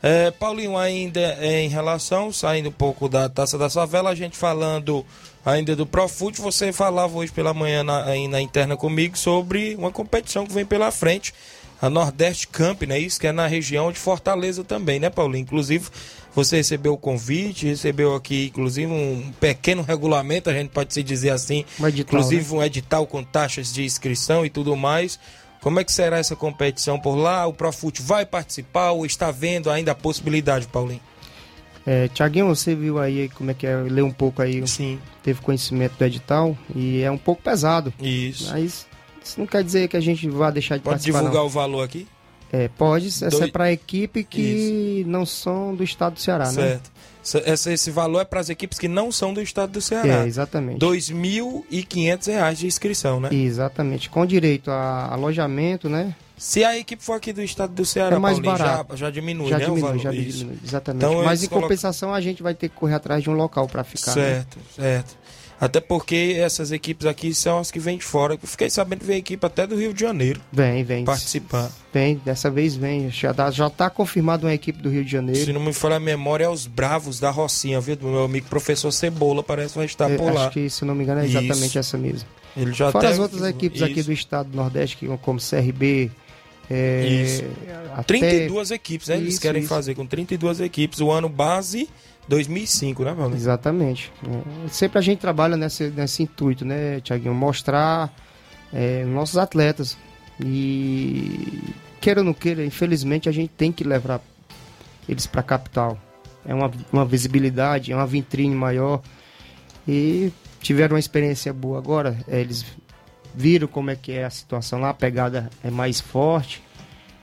É, Paulinho, ainda em relação, saindo um pouco da Taça da Savela, a gente falando ainda do Profute, você falava hoje pela manhã na, aí na interna comigo sobre uma competição que vem pela frente, a Nordeste Camp, né? Isso que é na região de Fortaleza também, né, Paulinho? Inclusive, você recebeu o convite, recebeu aqui, inclusive, um pequeno regulamento, a gente pode se dizer assim, um edital, inclusive né? um edital com taxas de inscrição e tudo mais. Como é que será essa competição por lá? O Profute vai participar ou está vendo ainda a possibilidade, Paulinho? É, Tiaguinho, você viu aí como é que é, leu um pouco aí, Sim. teve conhecimento do edital e é um pouco pesado. Isso. Mas isso não quer dizer que a gente vá deixar de Pode participar. divulgar não. o valor aqui? É, pode. Essa é para equipe que Isso. não são do estado do Ceará, certo. né? Esse, esse valor é para as equipes que não são do estado do Ceará. É, exatamente. R$ 2.500 de inscrição, né? Exatamente. Com direito a alojamento, né? Se a equipe for aqui do estado do Ceará, é mais Paulinho, barato. Já, já diminui, já né? Diminui, já diminui, exatamente. Então, Mas em compensação a gente vai ter que correr atrás de um local para ficar. Certo, né? certo. Até porque essas equipes aqui são as que vêm de fora. Eu fiquei sabendo que vem equipe até do Rio de Janeiro. Vem, vem. Participar. Vem, dessa vez vem. Já está já tá confirmado uma equipe do Rio de Janeiro. Se não me falha a memória, é os Bravos da Rocinha, viu? Do meu amigo professor Cebola, parece que vai estar por lá. Acho que, se não me engano, é exatamente Isso. essa mesmo. Ele já Fora até... as outras equipes Isso. aqui do estado do Nordeste, como CRB, é, isso. Até... 32 equipes, né? Eles isso, querem isso. fazer com 32 equipes. O ano base 2005, né, Paulo? Exatamente. É, sempre a gente trabalha nesse, nesse intuito, né, Tiaguinho? Mostrar é, nossos atletas. E queira ou não queira, infelizmente a gente tem que levar eles para a capital. É uma, uma visibilidade, é uma vitrine maior. E tiveram uma experiência boa agora. É, eles viram como é que é a situação lá, a pegada é mais forte,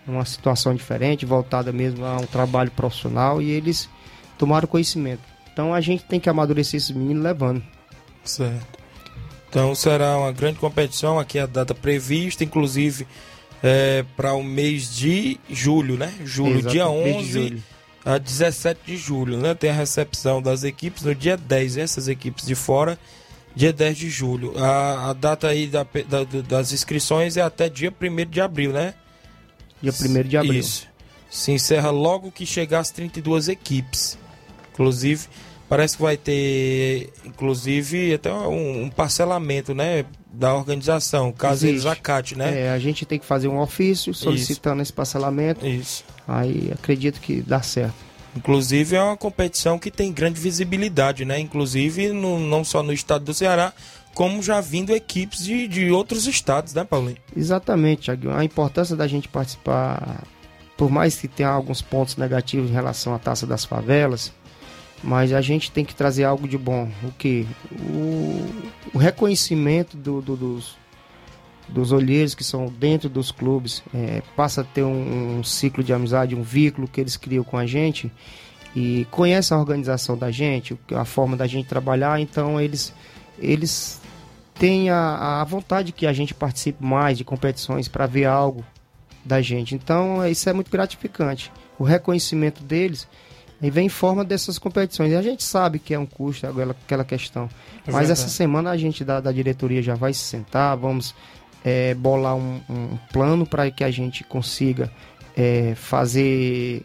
uma situação diferente, voltada mesmo a um trabalho profissional e eles tomaram conhecimento. Então a gente tem que amadurecer esses meninos levando. Certo. Então será uma grande competição, aqui a data prevista, inclusive é, para o mês de julho, né? Julho, Exato, dia 11 a 17 de julho, né? Tem a recepção das equipes no dia 10, essas equipes de fora dia 10 de julho. A, a data aí da, da, das inscrições é até dia 1 de abril, né? Dia 1 de abril. Isso. Se encerra logo que chegar as 32 equipes. Inclusive, parece que vai ter, inclusive, até um, um parcelamento, né? Da organização, caso Existe. eles acatem, né? É, a gente tem que fazer um ofício solicitando Isso. esse parcelamento. Isso. Aí acredito que dá certo. Inclusive é uma competição que tem grande visibilidade, né? Inclusive no, não só no estado do Ceará, como já vindo equipes de, de outros estados, né, Paulinho? Exatamente, Thiago. A importância da gente participar por mais que tenha alguns pontos negativos em relação à taça das favelas, mas a gente tem que trazer algo de bom. O que? O, o reconhecimento do, do, dos, dos olheiros que são dentro dos clubes é, passa a ter um, um, ciclo de amizade, um vínculo que eles criam com a gente e conhecem a organização da gente, a forma da gente trabalhar, então eles, eles têm a, a vontade que a gente participe mais de competições para ver algo da gente. Então isso é muito gratificante. O reconhecimento deles e vem em forma dessas competições. E a gente sabe que é um custo aquela, aquela questão. É Mas essa semana a gente da, da diretoria já vai se sentar, vamos é, bolar um, um plano para que a gente consiga é, fazer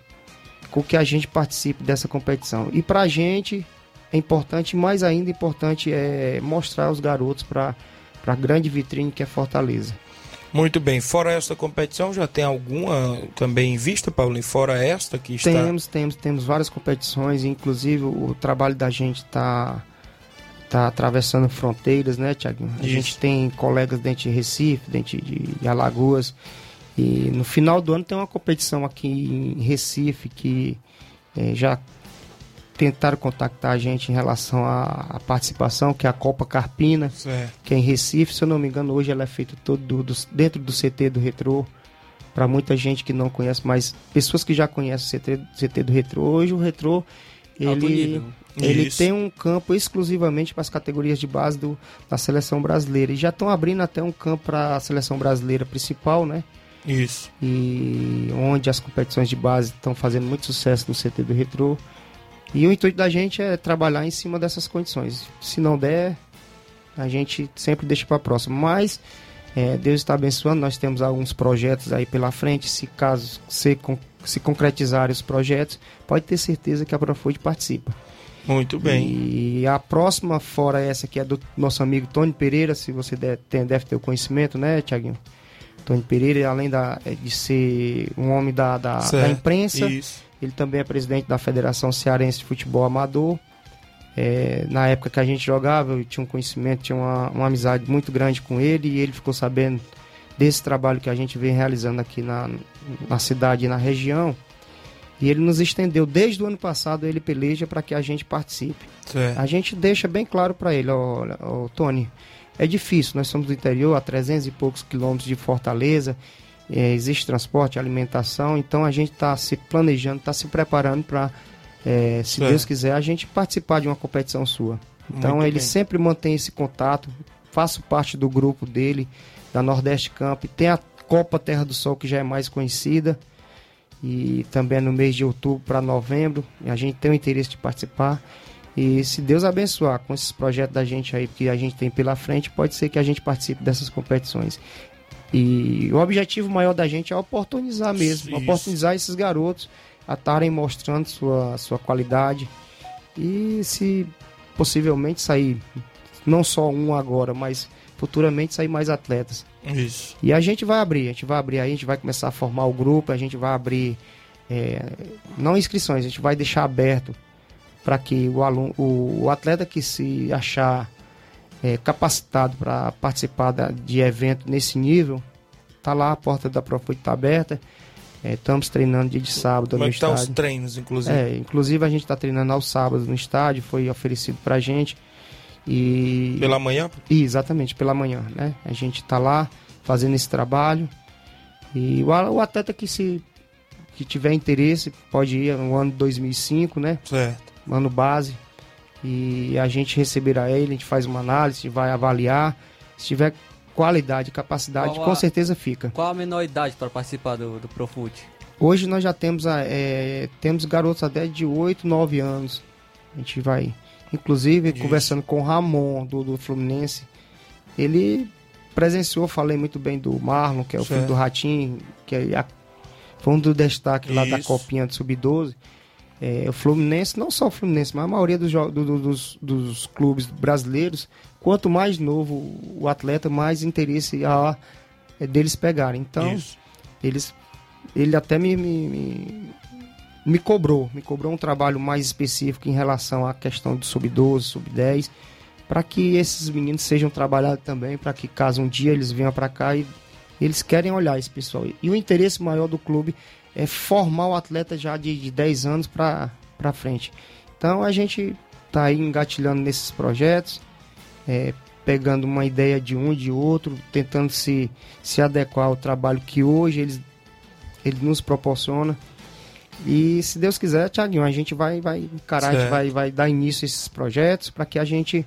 com que a gente participe dessa competição. E para a gente é importante, mais ainda importante, é mostrar os garotos para a grande vitrine que é Fortaleza. Muito bem. Fora esta competição, já tem alguma também em vista, Paulo? Fora esta que está... Temos, temos, temos várias competições, inclusive o trabalho da gente está tá atravessando fronteiras, né, Tiaguinho? A Isso. gente tem colegas dentro de Recife, dentro de, de Alagoas, e no final do ano tem uma competição aqui em Recife que é, já tentaram contactar a gente em relação à, participação, que é a Copa Carpina, certo. que é em Recife. Se eu não me engano, hoje ela é feita todo do, do, dentro do CT do Retro. Para muita gente que não conhece, mas pessoas que já conhecem o CT, CT do Retro, hoje o Retro ele, ele tem um campo exclusivamente para as categorias de base do, da seleção brasileira. E já estão abrindo até um campo para a seleção brasileira principal, né? Isso. E onde as competições de base estão fazendo muito sucesso no CT do Retro. E o intuito da gente é trabalhar em cima dessas condições. Se não der, a gente sempre deixa para próximo. Mas é, Deus está abençoando, nós temos alguns projetos aí pela frente. Se caso se, se concretizarem os projetos, pode ter certeza que a Profood participa. Muito bem. E a próxima, fora essa que é do nosso amigo Tony Pereira, se você deve, tem, deve ter o conhecimento, né, Tiaguinho? Tony Pereira, além da, de ser um homem da, da, da imprensa, Isso ele também é presidente da Federação Cearense de Futebol Amador. É, na época que a gente jogava, eu tinha um conhecimento, tinha uma, uma, amizade muito grande com ele e ele ficou sabendo desse trabalho que a gente vem realizando aqui na, na cidade e na região. E ele nos estendeu, desde o ano passado, ele peleja para que a gente participe. Certo. A gente deixa bem claro para ele, olha, Tony, é difícil, nós somos do interior, a 300 e poucos quilômetros de Fortaleza, é, existe transporte, alimentação, então a gente está se planejando, está se preparando para, é, se Deus quiser, a gente participar de uma competição sua. Então Muito ele bem. sempre mantém esse contato, faço parte do grupo dele, da Nordeste Camp, tem a Copa Terra do Sol que já é mais conhecida e também é no mês de outubro para novembro, a gente tem o interesse de participar. E se Deus abençoar com esses projetos da gente aí que a gente tem pela frente, pode ser que a gente participe dessas competições. E o objetivo maior da gente é oportunizar mesmo, Isso. oportunizar esses garotos a estarem mostrando sua, sua qualidade e se possivelmente sair não só um agora, mas futuramente sair mais atletas. Isso. E a gente vai abrir, a gente vai abrir aí, a gente vai começar a formar o grupo, a gente vai abrir é, não inscrições, a gente vai deixar aberto para que o aluno, o, o atleta que se achar é, capacitado para participar da, de evento nesse nível, tá lá, a porta da Profut está aberta. É, estamos treinando dia de sábado Como no é estádio. Tá os treinos, inclusive? É, inclusive a gente está treinando aos sábados no estádio, foi oferecido para a gente. E... Pela manhã? E, exatamente, pela manhã, né? A gente está lá fazendo esse trabalho. E o, o atleta que se que tiver interesse pode ir no ano 2005, né? Certo. Ano base, e a gente receberá ele, a gente faz uma análise, vai avaliar. Se tiver qualidade, capacidade, a, com certeza fica. Qual a menor idade para participar do, do Profut? Hoje nós já temos, é, temos garotos até de 8, 9 anos. A gente vai, inclusive, Isso. conversando com o Ramon, do, do Fluminense. Ele presenciou, falei muito bem do Marlon, que é o certo. filho do Ratinho, que é a, foi um dos destaques lá da Copinha do Sub-12. É, o Fluminense, não só o Fluminense, mas a maioria dos, do, dos, dos, clubes brasileiros, quanto mais novo o atleta, mais interesse há é, deles pegarem. Então, Isso. eles, ele até me, me, me, me, cobrou, me cobrou um trabalho mais específico em relação à questão do sub-12, sub-10, para que esses meninos sejam trabalhados também, para que caso um dia eles venham para cá e eles querem olhar esse pessoal. E o interesse maior do clube é, formar o atleta já de, de 10 anos para frente. Então a gente está aí engatilhando nesses projetos, é, pegando uma ideia de um e de outro, tentando se, se adequar ao trabalho que hoje eles, ele nos proporciona. E se Deus quiser, Tiaguinho, a gente vai, vai encarar, a gente vai, vai dar início a esses projetos para que a gente,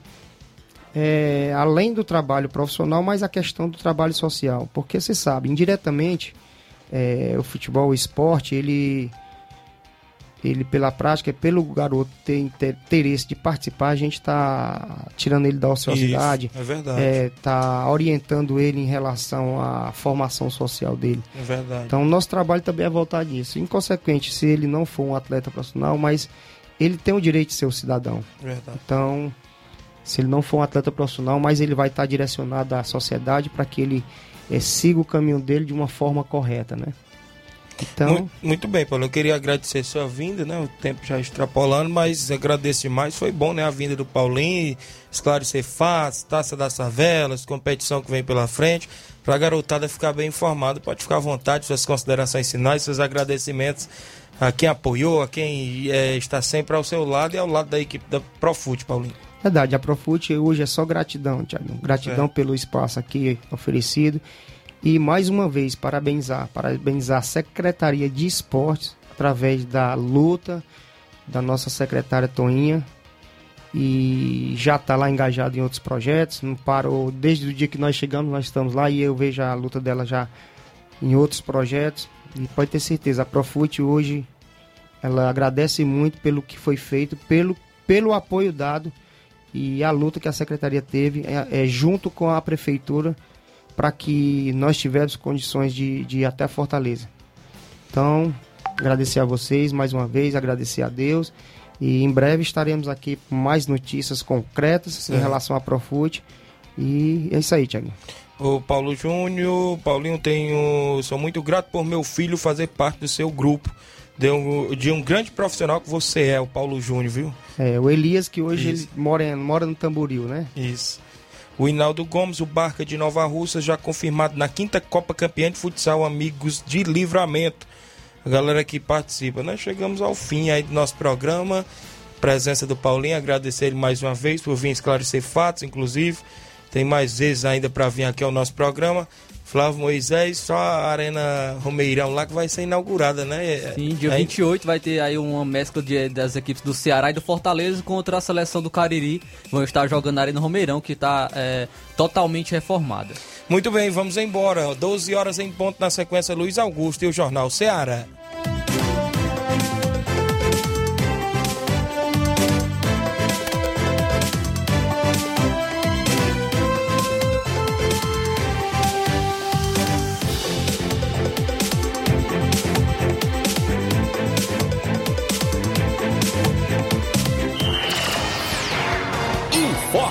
é, além do trabalho profissional, mas a questão do trabalho social. Porque você sabe, indiretamente, é, o futebol, o esporte, ele, ele pela prática, pelo garoto ter interesse de participar, a gente está tirando ele da ociosidade. Isso, é verdade. Está orientando ele em relação à formação social dele. É verdade. Então, o nosso trabalho também é voltar nisso. Inconsequente, se ele não for um atleta profissional, mas ele tem o direito de ser um cidadão. Verdade. Então, se ele não for um atleta profissional, mas ele vai estar direcionado à sociedade para que ele é, siga o caminho dele de uma forma correta, né? Então... Muito, muito, bem, Paulo. Eu queria agradecer sua vinda, né? O tempo já extrapolando, mas agradeço demais. Foi bom, né? A vinda do Paulinho, esclarecer fatos, taça das favelas, competição que vem pela frente. Para a garotada ficar bem informada, pode ficar à vontade, suas considerações finais, seus agradecimentos a quem apoiou, a quem é, está sempre ao seu lado e ao lado da equipe da Profute, Paulinho. Verdade, a Profute hoje é só gratidão, Tiago. Gratidão é. pelo espaço aqui oferecido. E mais uma vez, parabenizar, parabenizar a Secretaria de Esportes, através da luta da nossa secretária Toinha. E já está lá engajado em outros projetos. Não parou desde o dia que nós chegamos, nós estamos lá e eu vejo a luta dela já em outros projetos. E pode ter certeza, a Profute hoje ela agradece muito pelo que foi feito, pelo, pelo apoio dado e a luta que a secretaria teve é, é junto com a prefeitura para que nós tivéssemos condições de, de ir até Fortaleza. Então, agradecer a vocês mais uma vez, agradecer a Deus e em breve estaremos aqui com mais notícias concretas em relação à Profute. E é isso aí, Tiago. O Paulo Júnior, Paulinho, tenho, sou muito grato por meu filho fazer parte do seu grupo de um, de um grande profissional que você é, o Paulo Júnior, viu? É, o Elias, que hoje Isso. ele mora, mora no Tamboril, né? Isso. O Hinaldo Gomes, o Barca de Nova Russa, já confirmado na quinta Copa Campeã de Futsal Amigos de Livramento. A galera que participa. Nós chegamos ao fim aí do nosso programa. Presença do Paulinho, agradecer ele mais uma vez por vir esclarecer fatos, inclusive. Tem mais vezes ainda para vir aqui ao nosso programa. Flávio Moisés, só a Arena Romeirão lá que vai ser inaugurada, né? Sim, dia é, 28 vai ter aí uma mescla de, das equipes do Ceará e do Fortaleza contra a seleção do Cariri. Vão estar jogando na Arena Romeirão, que está é, totalmente reformada. Muito bem, vamos embora. 12 horas em ponto na sequência Luiz Augusto e o Jornal Ceará.